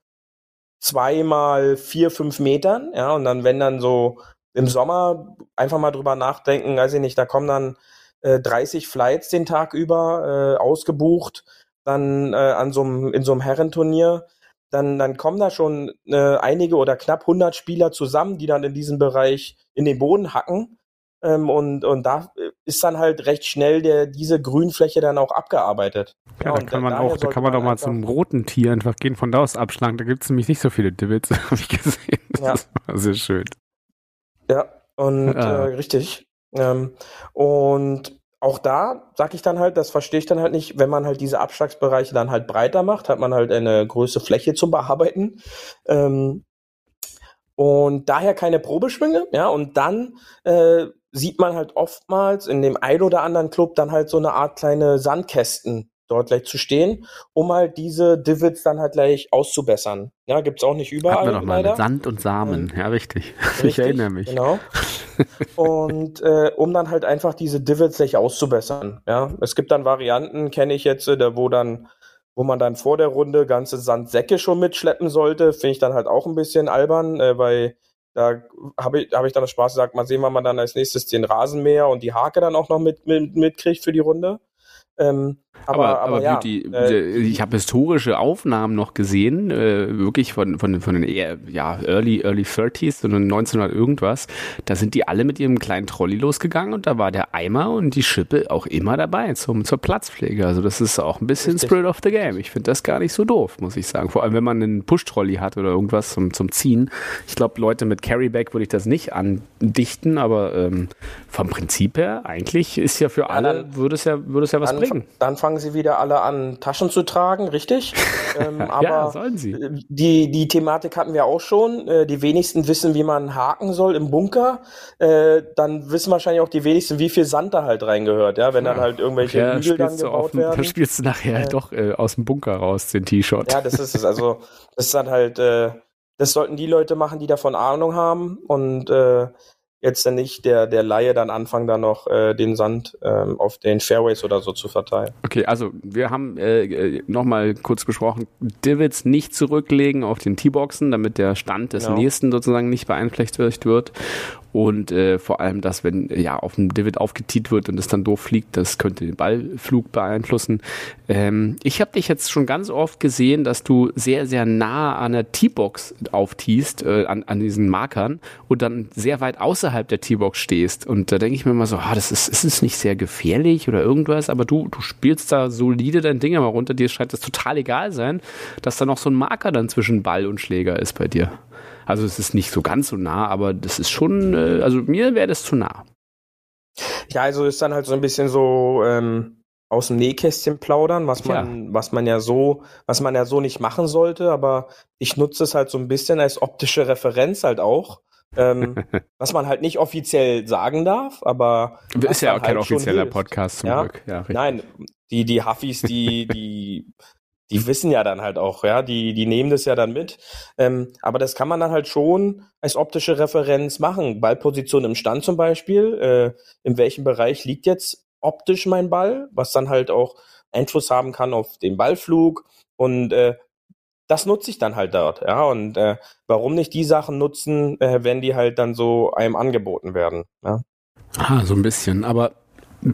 zweimal vier, fünf Metern. Ja, und dann, wenn dann so im Sommer einfach mal drüber nachdenken, weiß ich nicht, da kommen dann äh, 30 Flights den Tag über äh, ausgebucht, dann äh, an so einem, in so einem Herrenturnier. Dann, dann kommen da schon äh, einige oder knapp 100 Spieler zusammen, die dann in diesem Bereich in den Boden hacken ähm, und, und da ist dann halt recht schnell der, diese Grünfläche dann auch abgearbert. Ja, ja da kann man auch, da kann man doch mal zum roten Tier einfach gehen, von da aus abschlagen. Da gibt es nämlich nicht so viele Divots, habe ich gesehen. Das ja. war sehr schön. Ja, und ah. äh, richtig. Ähm, und auch da sage ich dann halt, das verstehe ich dann halt nicht, wenn man halt diese Abschlagsbereiche dann halt breiter macht, hat man halt eine größere Fläche zum Bearbeiten. Ähm, und daher keine Probeschwünge, ja, und dann äh, sieht man halt oftmals in dem ein oder anderen Club dann halt so eine Art kleine Sandkästen dort gleich zu stehen, um halt diese Divots dann halt gleich auszubessern. Ja, gibt's auch nicht überall. Hatten wir noch mal mit Sand und Samen, ja, richtig. richtig. Ich erinnere mich. Genau. und äh, um dann halt einfach diese Divots gleich auszubessern. Ja, es gibt dann Varianten, kenne ich jetzt, äh, wo dann wo man dann vor der Runde ganze Sandsäcke schon mitschleppen sollte, finde ich dann halt auch ein bisschen albern, äh, weil da habe ich, hab ich dann Spaß gesagt, mal sehen, wann man dann als nächstes den Rasenmäher und die Hake dann auch noch mit, mit, mitkriegt für die Runde. Ähm, aber, aber, aber, aber ja, Beauty, äh, ich habe historische Aufnahmen noch gesehen, äh, wirklich von, von, von den eher, ja, Early, Early 30s, und 1900 irgendwas. Da sind die alle mit ihrem kleinen Trolley losgegangen und da war der Eimer und die Schippe auch immer dabei zum, zur Platzpflege. Also das ist auch ein bisschen Richtig. Spirit of the Game. Ich finde das gar nicht so doof, muss ich sagen. Vor allem, wenn man einen Push-Trolley hat oder irgendwas zum, zum Ziehen. Ich glaube, Leute mit Carryback würde ich das nicht andichten, aber ähm, vom Prinzip her, eigentlich ist ja für ja, alle, dann, würde es ja, würde es ja was dann, bringen. Dann fangen sie wieder alle an, Taschen zu tragen, richtig? ähm, aber ja, sollen sie. Die, die Thematik hatten wir auch schon. Äh, die wenigsten wissen, wie man haken soll im Bunker. Äh, dann wissen wahrscheinlich auch die wenigsten, wie viel Sand da halt reingehört, ja, wenn ja. dann halt irgendwelche ja, Hügel dann gebaut werden. Dann spielst du nachher äh, doch äh, aus dem Bunker raus, den T-Shirt. Ja, das ist es. Also, das ist dann halt, äh, das sollten die Leute machen, die davon Ahnung haben und äh, jetzt dann nicht der, der Laie dann anfangen, da noch äh, den Sand ähm, auf den Fairways oder so zu verteilen. Okay, also wir haben äh, äh nochmal kurz besprochen, Divots nicht zurücklegen auf den T-Boxen, damit der Stand des genau. nächsten sozusagen nicht beeinflusst wird und äh, vor allem, dass wenn ja auf dem Divid aufgetiet wird und es dann doof fliegt, das könnte den Ballflug beeinflussen. Ähm, ich habe dich jetzt schon ganz oft gesehen, dass du sehr, sehr nah an der T-Box auftiest, äh, an, an diesen Markern und dann sehr weit außerhalb der T-Box stehst. Und da denke ich mir immer so, ah, das ist, ist es nicht sehr gefährlich oder irgendwas, aber du, du spielst da solide dein Ding mal runter, dir scheint das total egal sein, dass da noch so ein Marker dann zwischen Ball und Schläger ist bei dir. Also es ist nicht so ganz so nah, aber das ist schon, äh, also mir wäre das zu nah. Ja, also ist dann halt so ein bisschen so ähm, aus dem Nähkästchen plaudern, was man, ja. was man ja so, was man ja so nicht machen sollte, aber ich nutze es halt so ein bisschen als optische Referenz halt auch. ähm, was man halt nicht offiziell sagen darf, aber ist ja auch kein halt offizieller Podcast zum ja? Glück. Ja, Nein, die die Huffis, die die die wissen ja dann halt auch, ja, die, die nehmen das ja dann mit. Ähm, aber das kann man dann halt schon als optische Referenz machen. Ballposition im Stand zum Beispiel, äh, in welchem Bereich liegt jetzt optisch mein Ball, was dann halt auch Einfluss haben kann auf den Ballflug und äh, das nutze ich dann halt dort, ja. Und äh, warum nicht die Sachen nutzen, äh, wenn die halt dann so einem angeboten werden, ja. Ah, so ein bisschen. Aber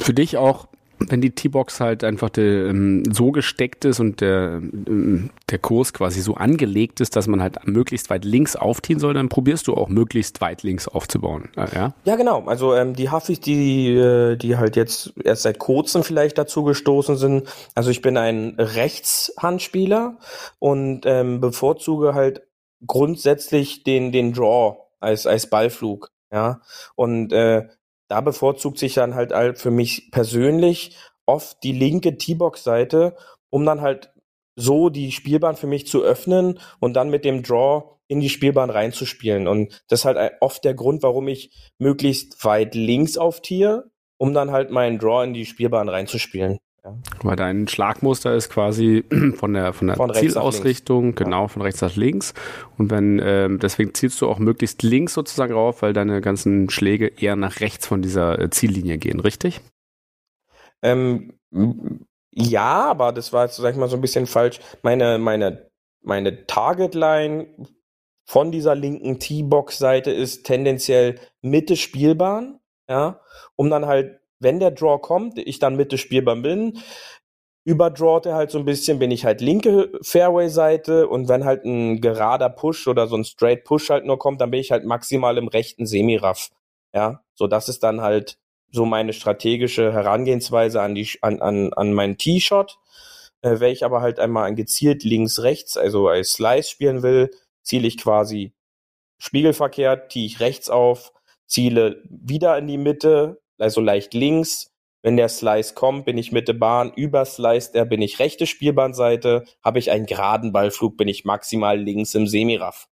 für dich auch wenn die T-Box halt einfach de, ähm, so gesteckt ist und der, ähm, der Kurs quasi so angelegt ist, dass man halt möglichst weit links aufziehen soll, dann probierst du auch möglichst weit links aufzubauen. Ja, ja genau. Also ähm, die Huffis, die, äh, die halt jetzt erst seit kurzem vielleicht dazu gestoßen sind. Also ich bin ein Rechtshandspieler und ähm, bevorzuge halt grundsätzlich den, den Draw als, als Ballflug. Ja, und äh, da bevorzugt sich dann halt für mich persönlich oft die linke T-Box-Seite, um dann halt so die Spielbahn für mich zu öffnen und dann mit dem Draw in die Spielbahn reinzuspielen. Und das ist halt oft der Grund, warum ich möglichst weit links auftiere, um dann halt meinen Draw in die Spielbahn reinzuspielen. Ja. Weil dein Schlagmuster ist quasi von der, von der von Zielausrichtung, genau, von rechts nach links. Und wenn, ähm, deswegen zielst du auch möglichst links sozusagen rauf, weil deine ganzen Schläge eher nach rechts von dieser äh, Ziellinie gehen, richtig? Ähm, ja, aber das war jetzt, sag ich mal, so ein bisschen falsch. Meine, meine, meine Targetline von dieser linken T-Box-Seite ist tendenziell Mitte Spielbahn, ja, um dann halt wenn der Draw kommt, ich dann Mitte spielbar bin, überdrawt er halt so ein bisschen, bin ich halt linke Fairway-Seite und wenn halt ein gerader Push oder so ein Straight Push halt nur kommt, dann bin ich halt maximal im rechten Semiraff. Ja, so das ist dann halt so meine strategische Herangehensweise an die an an, an meinen Tee-Shot. Äh, wenn ich aber halt einmal gezielt links rechts, also als Slice spielen will, ziele ich quasi spiegelverkehrt, tee ich rechts auf, ziele wieder in die Mitte, also leicht links. Wenn der Slice kommt, bin ich Mitte Bahn. Über Slice, der bin ich rechte Spielbahnseite. Habe ich einen geraden Ballflug, bin ich maximal links im Semiraff.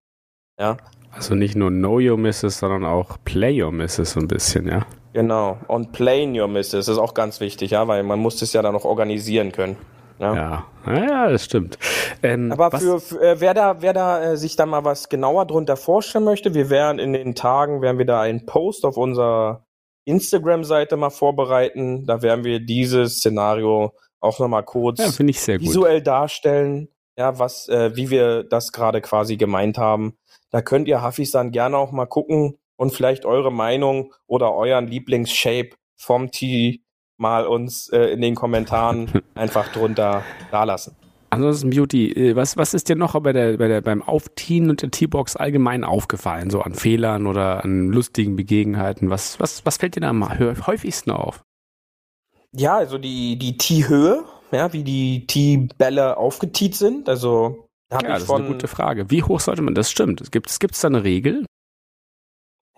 Ja. Also nicht nur Know Your Misses, sondern auch Play Your Misses so ein bisschen, ja. Genau. Und Playing Your Misses ist auch ganz wichtig, ja, weil man muss das ja dann noch organisieren können. Ja, ja, ja das stimmt. Ähm, Aber für, für äh, wer da, wer da äh, sich da mal was genauer drunter vorstellen möchte, wir werden in den Tagen, werden wir da einen Post auf unser Instagram-Seite mal vorbereiten. Da werden wir dieses Szenario auch nochmal kurz ja, visuell darstellen, ja, was, äh, wie wir das gerade quasi gemeint haben. Da könnt ihr Huffis dann gerne auch mal gucken und vielleicht eure Meinung oder euren Lieblingsshape vom Tee mal uns äh, in den Kommentaren einfach drunter dalassen. Ansonsten Beauty, äh, was, was ist dir noch bei der, bei der, beim Aufziehen und der T-Box allgemein aufgefallen, so an Fehlern oder an lustigen Begebenheiten? Was, was, was fällt dir da am häufigsten auf? Ja, also die, die T-Höhe, ja, wie die T-Bälle aufgetiet sind. Also ja, das ist eine gute Frage. Wie hoch sollte man das? Stimmt. Gibt es da eine Regel?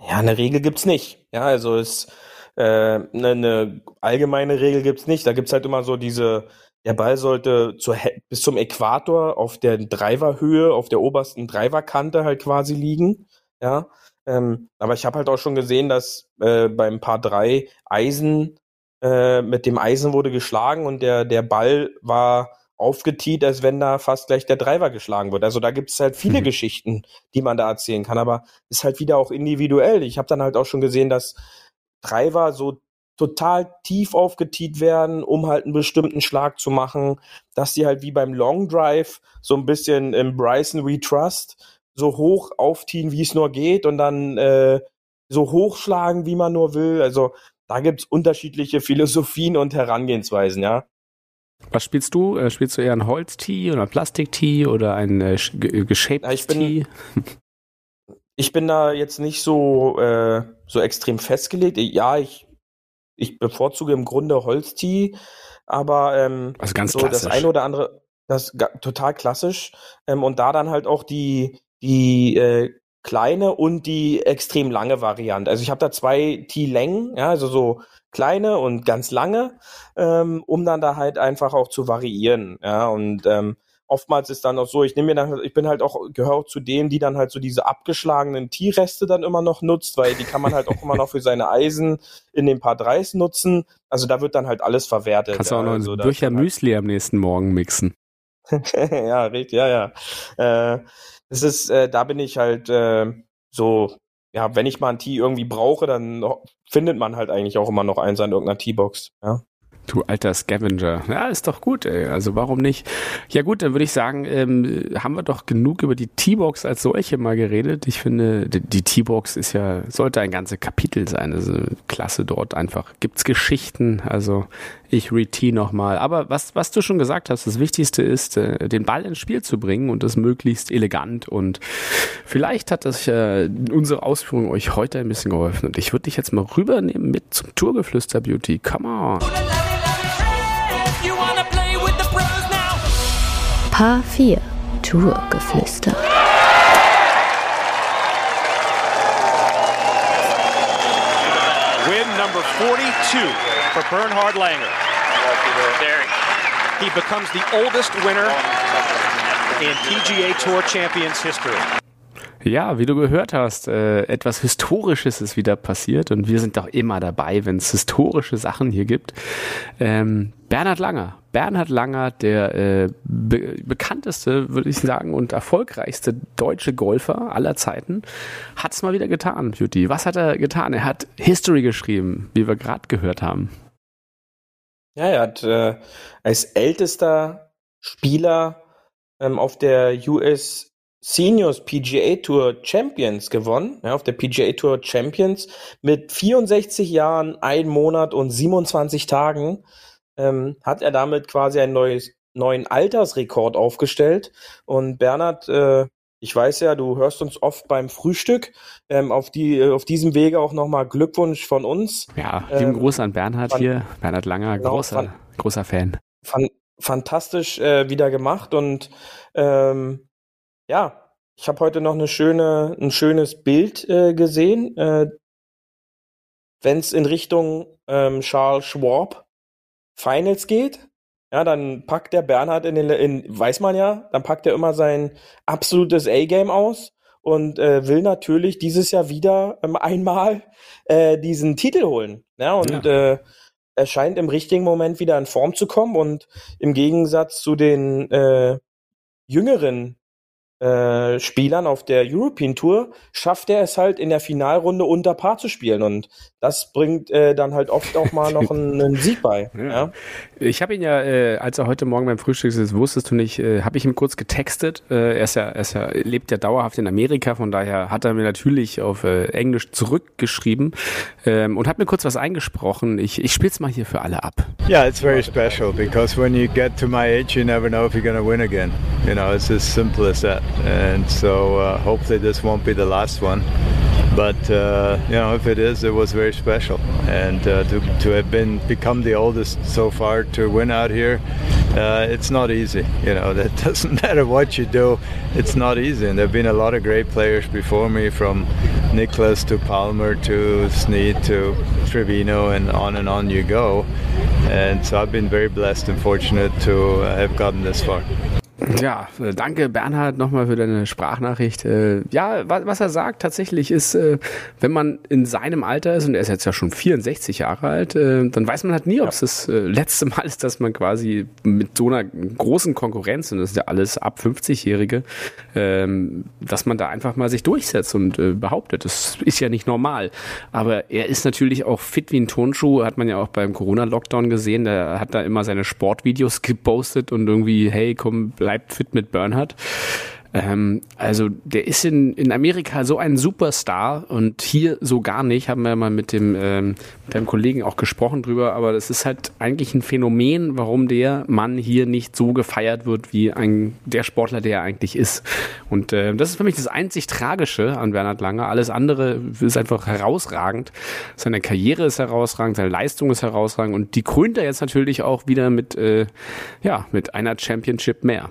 Ja, eine Regel gibt's nicht. Ja, also es äh, eine, eine allgemeine Regel gibt's nicht. Da gibt's halt immer so diese der Ball sollte zur, bis zum Äquator auf der Driverhöhe, auf der obersten Driverkante halt quasi liegen. Ja, ähm, aber ich habe halt auch schon gesehen, dass äh, beim Paar 3 Eisen äh, mit dem Eisen wurde geschlagen und der der Ball war aufgetiet, als wenn da fast gleich der Driver geschlagen wird. Also da gibt es halt viele mhm. Geschichten, die man da erzählen kann, aber ist halt wieder auch individuell. Ich habe dann halt auch schon gesehen, dass Driver so total tief aufgetiet werden, um halt einen bestimmten Schlag zu machen, dass sie halt wie beim Long Drive so ein bisschen im Bryson We Trust so hoch auftiehen, wie es nur geht und dann äh, so hochschlagen, wie man nur will. Also da gibt's unterschiedliche Philosophien und Herangehensweisen, ja. Was spielst du? Äh, spielst du eher ein Holz-Tee oder Plastik-Tee oder ein äh, geschäbtes Tee? Ich bin da jetzt nicht so, äh, so extrem festgelegt. Ja, ich, ich bevorzuge im Grunde Holztee, aber ähm, also ganz so klassisch. das eine oder andere, das total klassisch. Ähm, und da dann halt auch die, die äh, kleine und die extrem lange Variante. Also ich habe da zwei T-Längen, ja, also so kleine und ganz lange, ähm, um dann da halt einfach auch zu variieren. Ja, und ähm, oftmals ist dann auch so, ich nehme mir dann, ich bin halt auch, gehöre zu denen, die dann halt so diese abgeschlagenen Tierreste dann immer noch nutzt, weil die kann man halt auch immer noch für seine Eisen in den Paar 3 nutzen. Also da wird dann halt alles verwertet. Kannst du auch noch also, ein Bücher halt Müsli am nächsten Morgen mixen. ja, richtig, ja, ja. Äh, das ist, äh, da bin ich halt äh, so, ja, wenn ich mal ein Tee irgendwie brauche, dann findet man halt eigentlich auch immer noch eins an irgendeiner Teebox. Ja. Du alter Scavenger. Ja, ist doch gut, ey. Also warum nicht? Ja gut, dann würde ich sagen, ähm, haben wir doch genug über die T-Box als solche mal geredet. Ich finde, die T-Box ist ja, sollte ein ganzes Kapitel sein. Also klasse dort einfach. Gibt's Geschichten. Also ich T nochmal. Aber was, was du schon gesagt hast, das Wichtigste ist, äh, den Ball ins Spiel zu bringen und das möglichst elegant. Und vielleicht hat das äh, unsere Ausführung euch heute ein bisschen geholfen. Und ich würde dich jetzt mal rübernehmen mit zum Tourgeflüster Beauty. Come on. Paar 4 Tourgeflüster. Win number 42 for Bernhard Langer. He becomes the oldest winner in PGA Tour Champions history. Ja, wie du gehört hast, äh, etwas Historisches ist wieder passiert und wir sind doch immer dabei, wenn es historische Sachen hier gibt. Ähm, Bernhard Langer. Bernhard Langer, der äh, be bekannteste, würde ich sagen, und erfolgreichste deutsche Golfer aller Zeiten, hat es mal wieder getan, Beauty. Was hat er getan? Er hat History geschrieben, wie wir gerade gehört haben. Ja, er hat äh, als ältester Spieler ähm, auf der US Seniors PGA Tour Champions gewonnen, ja, auf der PGA Tour Champions mit 64 Jahren, ein Monat und 27 Tagen ähm, hat er damit quasi einen neues, neuen Altersrekord aufgestellt. Und Bernhard, äh, ich weiß ja, du hörst uns oft beim Frühstück. Ähm, auf, die, auf diesem Wege auch nochmal Glückwunsch von uns. Ja, lieben ähm, Gruß an Bernhard fand, hier. Bernhard Langer, genau, großer, fand, großer Fan. Fand, fantastisch äh, wieder gemacht und ähm, ja, ich habe heute noch eine schöne, ein schönes Bild äh, gesehen. Äh, Wenn es in Richtung ähm, Charles Schwab Finals geht, ja, dann packt der Bernhard in den, in, weiß man ja, dann packt er immer sein absolutes A-Game aus und äh, will natürlich dieses Jahr wieder ähm, einmal äh, diesen Titel holen. Ja, und ja. Äh, er scheint im richtigen Moment wieder in Form zu kommen und im Gegensatz zu den äh, jüngeren äh, Spielern auf der European Tour schafft er es halt in der Finalrunde unter Paar zu spielen und das bringt äh, dann halt oft auch mal noch einen, einen Sieg bei. Ja. ja. Ich habe ihn ja, äh, als er heute Morgen beim Frühstück ist, wusstest du nicht, äh, habe ich ihm kurz getextet. Äh, er, ist ja, er ist ja, lebt ja dauerhaft in Amerika, von daher hat er mir natürlich auf äh, Englisch zurückgeschrieben ähm, und hat mir kurz was eingesprochen. Ich, ich spiele es mal hier für alle ab. Yeah, it's very special because when you get to my age, you never know if you're going to win again. You know, it's as simple as that. And so uh, hopefully this won't be the last one. But uh, you know, if it is, it was very special, and uh, to, to have been become the oldest so far to win out here, uh, it's not easy. You know, that doesn't matter what you do, it's not easy. And there've been a lot of great players before me, from Nicholas to Palmer to Snead to Trevino, and on and on you go. And so I've been very blessed and fortunate to have gotten this far. Ja, äh, danke Bernhard nochmal für deine Sprachnachricht. Äh, ja, was er sagt tatsächlich ist, äh, wenn man in seinem Alter ist, und er ist jetzt ja schon 64 Jahre alt, dann weiß man halt nie, ob es das letzte Mal ist, dass man quasi mit so einer großen Konkurrenz, und das ist ja alles ab 50-Jährige, ähm, dass man da einfach mal sich durchsetzt und behauptet. Das ist ja nicht normal. Aber er ist natürlich auch fit wie ein Turnschuh, hat man ja auch beim Corona-Lockdown gesehen. Der hat da immer seine Sportvideos gepostet und irgendwie, hey, komm, bleibt fit mit Bernhard. Ähm, also der ist in, in Amerika so ein Superstar und hier so gar nicht. Haben wir mal mit dem ähm, mit einem Kollegen auch gesprochen drüber, aber das ist halt eigentlich ein Phänomen, warum der Mann hier nicht so gefeiert wird wie ein der Sportler, der er eigentlich ist. Und äh, das ist für mich das einzig Tragische an Bernhard Langer. Alles andere ist einfach herausragend. Seine Karriere ist herausragend, seine Leistung ist herausragend und die krönt er jetzt natürlich auch wieder mit äh, ja mit einer Championship mehr.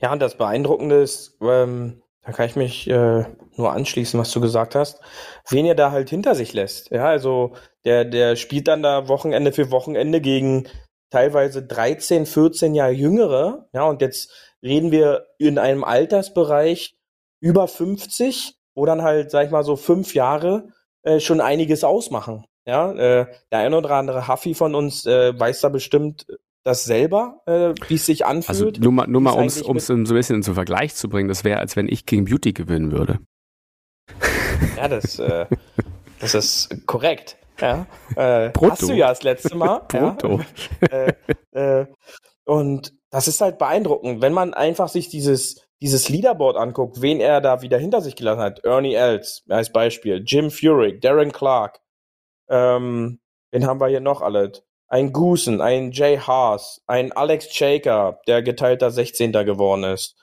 Ja, und das Beeindruckende ist, ähm, da kann ich mich äh, nur anschließen, was du gesagt hast, wen er da halt hinter sich lässt. Ja, also der, der spielt dann da Wochenende für Wochenende gegen teilweise 13, 14 Jahre Jüngere. Ja, und jetzt reden wir in einem Altersbereich über 50, wo dann halt, sag ich mal, so fünf Jahre äh, schon einiges ausmachen. Ja, äh, der ein oder andere Haffi von uns äh, weiß da bestimmt das selber, äh, wie es sich anfühlt. Also nur mal, nur mal um es so ein bisschen zum Vergleich zu bringen, das wäre, als wenn ich gegen Beauty gewinnen würde. Ja, das, äh, das ist korrekt. Ja, äh, hast du ja das letzte Mal. Ja. Äh, äh, und das ist halt beeindruckend, wenn man einfach sich dieses, dieses Leaderboard anguckt, wen er da wieder hinter sich gelassen hat. Ernie Els als Beispiel, Jim Furyk, Darren Clark, ähm, wen haben wir hier noch alle? Ein Goosen, ein Jay Haas, ein Alex Shaker, der geteilter 16. geworden ist.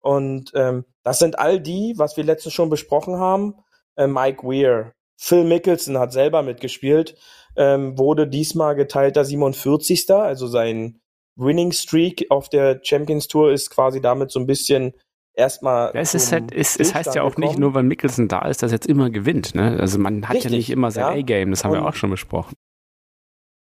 Und ähm, das sind all die, was wir letztens schon besprochen haben. Äh, Mike Weir, Phil Mickelson hat selber mitgespielt, ähm, wurde diesmal geteilter 47. Also sein Winning Streak auf der Champions Tour ist quasi damit so ein bisschen erstmal. es, ist halt, es, es heißt ja auch gekommen. nicht nur, weil Mickelson da ist, dass er jetzt immer gewinnt. Ne? Also man hat Richtig, ja nicht immer sein ja. A-Game, das haben Und wir auch schon besprochen.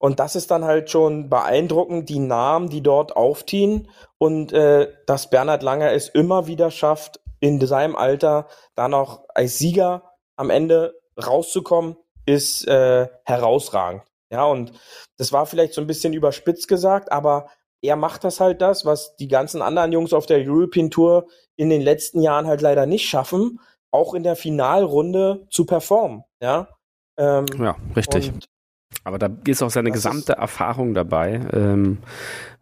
Und das ist dann halt schon beeindruckend, die Namen, die dort aufziehen und äh, dass Bernhard Langer es immer wieder schafft, in seinem Alter da noch als Sieger am Ende rauszukommen, ist äh, herausragend. Ja, und das war vielleicht so ein bisschen überspitzt gesagt, aber er macht das halt das, was die ganzen anderen Jungs auf der European Tour in den letzten Jahren halt leider nicht schaffen, auch in der Finalrunde zu performen. Ja, ähm, ja richtig. Und aber da ist auch seine das gesamte Erfahrung dabei. Ähm,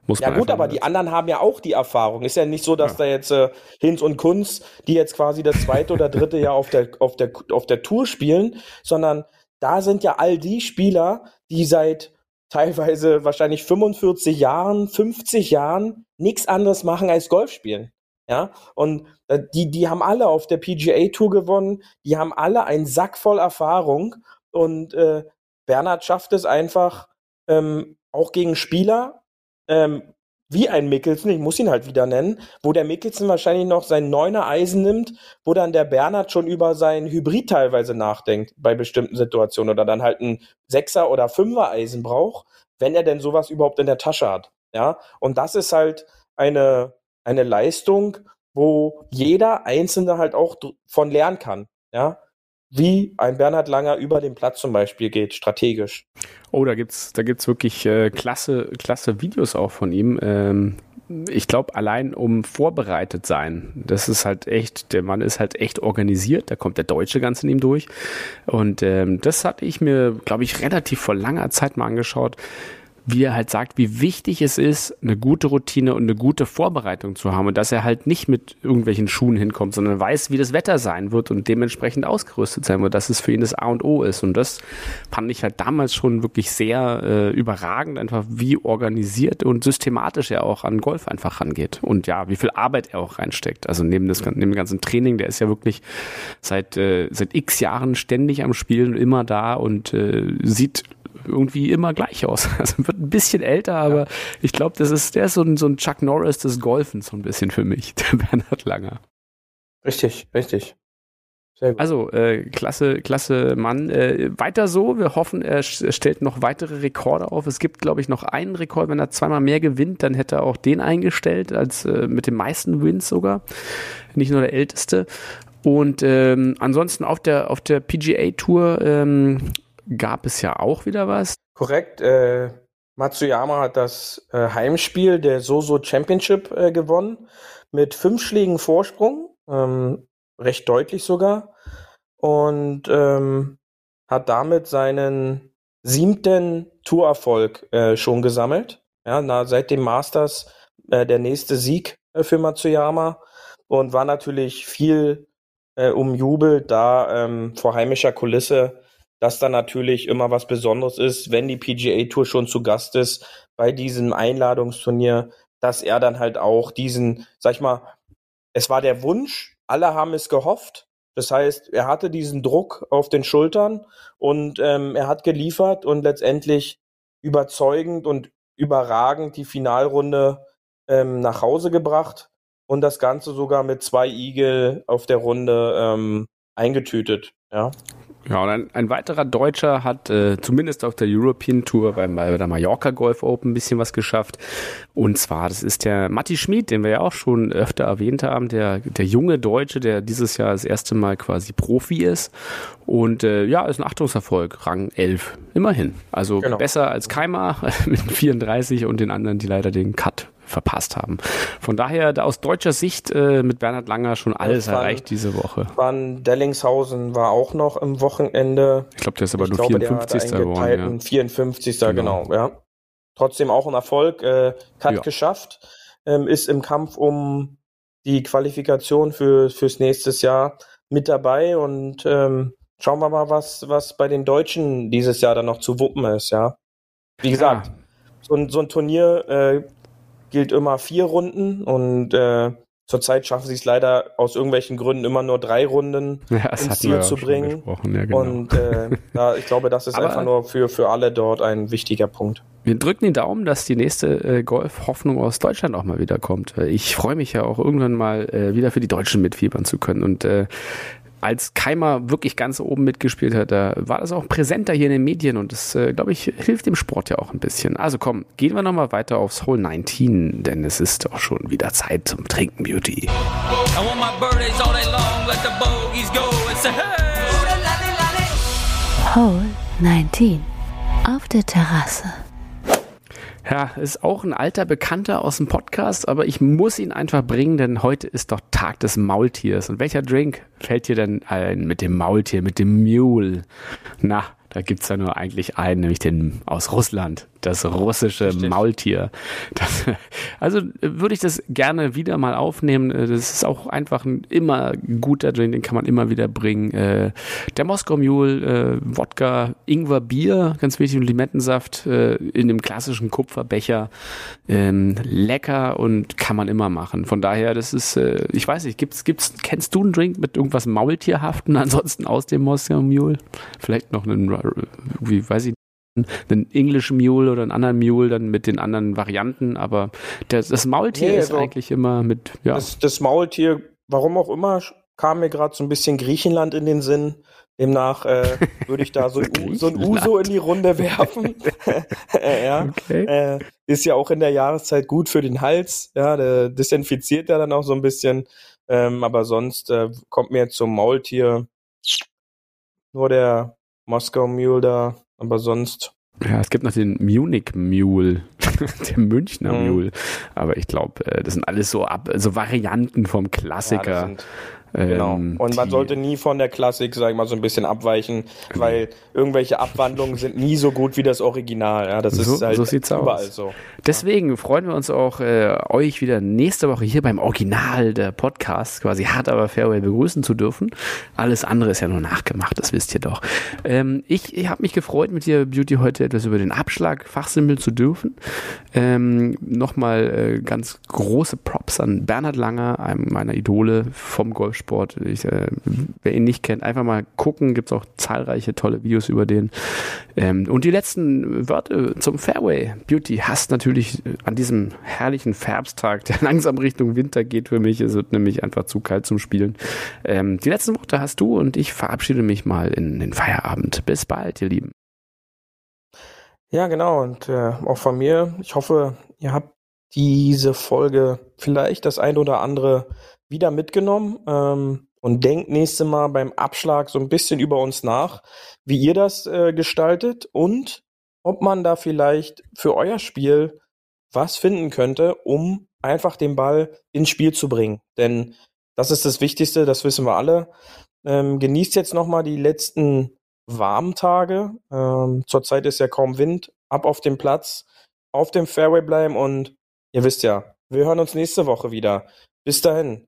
muss ja man gut, aber die anderen haben ja auch die Erfahrung. Ist ja nicht so, dass ja. da jetzt äh, Hinz und Kunz, die jetzt quasi das zweite oder dritte Jahr auf der, auf, der, auf der Tour spielen, sondern da sind ja all die Spieler, die seit teilweise wahrscheinlich 45 Jahren, 50 Jahren nichts anderes machen als Golf spielen. Ja, und äh, die, die haben alle auf der PGA Tour gewonnen, die haben alle einen Sack voll Erfahrung und äh, Bernhard schafft es einfach, ähm, auch gegen Spieler, ähm, wie ein Mickelson, ich muss ihn halt wieder nennen, wo der Mickelson wahrscheinlich noch sein neuner Eisen nimmt, wo dann der Bernhard schon über sein Hybrid teilweise nachdenkt bei bestimmten Situationen oder dann halt ein Sechser oder Fünfer Eisen braucht, wenn er denn sowas überhaupt in der Tasche hat. Ja, und das ist halt eine, eine Leistung, wo jeder Einzelne halt auch von lernen kann. Ja, wie ein Bernhard Langer über den Platz zum Beispiel geht, strategisch. Oh, da gibt's, da gibt's wirklich äh, klasse, klasse Videos auch von ihm. Ähm, ich glaube, allein um vorbereitet sein, das ist halt echt, der Mann ist halt echt organisiert, da kommt der Deutsche ganz in ihm durch. Und ähm, das hatte ich mir, glaube ich, relativ vor langer Zeit mal angeschaut wie er halt sagt, wie wichtig es ist, eine gute Routine und eine gute Vorbereitung zu haben und dass er halt nicht mit irgendwelchen Schuhen hinkommt, sondern weiß, wie das Wetter sein wird und dementsprechend ausgerüstet sein wird, dass es für ihn das A und O ist. Und das fand ich halt damals schon wirklich sehr äh, überragend, einfach wie organisiert und systematisch er auch an Golf einfach rangeht und ja, wie viel Arbeit er auch reinsteckt. Also neben, das, neben dem ganzen Training, der ist ja wirklich seit, äh, seit x Jahren ständig am Spielen, immer da und äh, sieht irgendwie immer gleich aus. Also wird ein bisschen älter, aber ja. ich glaube, das ist, der ist so ein, so ein Chuck Norris des Golfens so ein bisschen für mich, der Bernhard Langer. Richtig, richtig. Also, äh, klasse, klasse Mann. Äh, weiter so. Wir hoffen, er stellt noch weitere Rekorde auf. Es gibt, glaube ich, noch einen Rekord. Wenn er zweimal mehr gewinnt, dann hätte er auch den eingestellt, als äh, mit den meisten Wins sogar. Nicht nur der älteste. Und ähm, ansonsten auf der, auf der PGA Tour ähm, gab es ja auch wieder was. Korrekt. Äh, Matsuyama hat das äh, Heimspiel der Soso Championship äh, gewonnen mit fünf Schlägen Vorsprung, ähm, recht deutlich sogar, und ähm, hat damit seinen siebten Tourerfolg äh, schon gesammelt. Ja, na, seit dem Masters äh, der nächste Sieg äh, für Matsuyama und war natürlich viel äh, umjubelt, da ähm, vor heimischer Kulisse dass da natürlich immer was Besonderes ist, wenn die PGA Tour schon zu Gast ist bei diesem Einladungsturnier, dass er dann halt auch diesen, sag ich mal, es war der Wunsch, alle haben es gehofft. Das heißt, er hatte diesen Druck auf den Schultern und ähm, er hat geliefert und letztendlich überzeugend und überragend die Finalrunde ähm, nach Hause gebracht und das Ganze sogar mit zwei Igel auf der Runde ähm, eingetütet. Ja. Ja, und ein, ein weiterer Deutscher hat äh, zumindest auf der European Tour beim, bei der Mallorca Golf Open ein bisschen was geschafft. Und zwar, das ist der Matti Schmid, den wir ja auch schon öfter erwähnt haben, der, der junge Deutsche, der dieses Jahr das erste Mal quasi Profi ist. Und äh, ja, ist ein Achtungserfolg, Rang 11, immerhin. Also genau. besser als Keimer mit 34 und den anderen, die leider den Cut verpasst haben. Von daher aus deutscher Sicht äh, mit Bernhard Langer schon alles waren, erreicht diese Woche. Van Dellingshausen war auch noch im Wochenende. Ich glaube, der ist aber ich nur glaube, 54. geworden. Ja. 54. Genau. genau, ja. Trotzdem auch ein Erfolg, äh, hat ja. geschafft, ähm, ist im Kampf um die Qualifikation für fürs nächstes Jahr mit dabei und ähm, schauen wir mal, was was bei den Deutschen dieses Jahr dann noch zu wuppen ist, ja. Wie gesagt, ja. so, ein, so ein Turnier äh, gilt immer vier Runden und äh, zurzeit schaffen sie es leider aus irgendwelchen Gründen immer nur drei Runden ja, ins Ziel zu bringen. Ja, genau. Und äh, da, ich glaube, das ist Aber einfach nur für, für alle dort ein wichtiger Punkt. Wir drücken den Daumen, dass die nächste äh, Golf-Hoffnung aus Deutschland auch mal wieder kommt. Ich freue mich ja auch irgendwann mal äh, wieder für die Deutschen mitfiebern zu können. Und äh, als Keimer wirklich ganz oben mitgespielt hat, da war das auch präsenter hier in den Medien und das, äh, glaube ich, hilft dem Sport ja auch ein bisschen. Also komm, gehen wir nochmal weiter aufs Hole 19, denn es ist doch schon wieder Zeit zum Trinken, Beauty. Hole 19 auf der Terrasse. Ja, ist auch ein alter Bekannter aus dem Podcast, aber ich muss ihn einfach bringen, denn heute ist doch Tag des Maultiers. Und welcher Drink fällt dir denn ein mit dem Maultier, mit dem Mule? Na, da gibt's ja nur eigentlich einen, nämlich den aus Russland, das russische Richtig. Maultier. Das, also würde ich das gerne wieder mal aufnehmen. Das ist auch einfach ein immer guter Drink, den kann man immer wieder bringen. Äh, der Moskau Mule, äh, Wodka, Ingwer, Bier, ganz wichtig, und Limettensaft äh, in dem klassischen Kupferbecher. Ähm, lecker und kann man immer machen. Von daher, das ist, ich weiß nicht, gibt's, gibt's, kennst du einen Drink mit irgendwas Maultierhaften ansonsten aus dem Moskau Mule? Vielleicht noch einen wie weiß ich einen English Mule oder einen anderen Mule dann mit den anderen Varianten, aber das, das Maultier nee, also ist eigentlich immer mit, ja. Das, das Maultier, warum auch immer, kam mir gerade so ein bisschen Griechenland in den Sinn. Demnach äh, würde ich da so, ein, so ein Uso in die Runde werfen. ja, okay. äh, ist ja auch in der Jahreszeit gut für den Hals. Ja, der desinfiziert ja dann auch so ein bisschen. Ähm, aber sonst äh, kommt mir zum Maultier nur der Moskau Mule da, aber sonst. Ja, es gibt noch den Munich Mule, den Münchner mhm. Mule. Aber ich glaube, äh, das sind alles so, Ab so Varianten vom Klassiker. Ja, Genau. Ähm, und man sollte nie von der Klassik, sag ich mal, so ein bisschen abweichen, genau. weil irgendwelche Abwandlungen sind nie so gut wie das Original. Ja, das so, ist halt so sieht's überall aus. so. Deswegen ja. freuen wir uns auch, äh, euch wieder nächste Woche hier beim Original der Podcast quasi hart aber fairway begrüßen zu dürfen. Alles andere ist ja nur nachgemacht, das wisst ihr doch. Ähm, ich ich habe mich gefreut, mit dir, Beauty, heute etwas über den Abschlag fachsimmeln zu dürfen. Ähm, Nochmal äh, ganz große Props an Bernhard Langer, einem meiner Idole vom Golf Golfsport. Ich, äh, wer ihn nicht kennt, einfach mal gucken. Gibt es auch zahlreiche tolle Videos über den. Ähm, und die letzten Wörter zum Fairway Beauty hast natürlich äh, an diesem herrlichen Färbstag, der langsam Richtung Winter geht für mich. Es wird nämlich einfach zu kalt zum Spielen. Ähm, die letzten Worte hast du und ich verabschiede mich mal in den Feierabend. Bis bald, ihr Lieben. Ja, genau. Und äh, auch von mir, ich hoffe, ihr habt diese Folge vielleicht das ein oder andere wieder mitgenommen ähm, und denkt nächste Mal beim Abschlag so ein bisschen über uns nach, wie ihr das äh, gestaltet und ob man da vielleicht für euer Spiel was finden könnte, um einfach den Ball ins Spiel zu bringen. Denn das ist das Wichtigste, das wissen wir alle. Ähm, genießt jetzt nochmal die letzten warmen Tage. Ähm, zurzeit ist ja kaum Wind. Ab auf dem Platz, auf dem Fairway bleiben und ihr wisst ja, wir hören uns nächste Woche wieder. Bis dahin,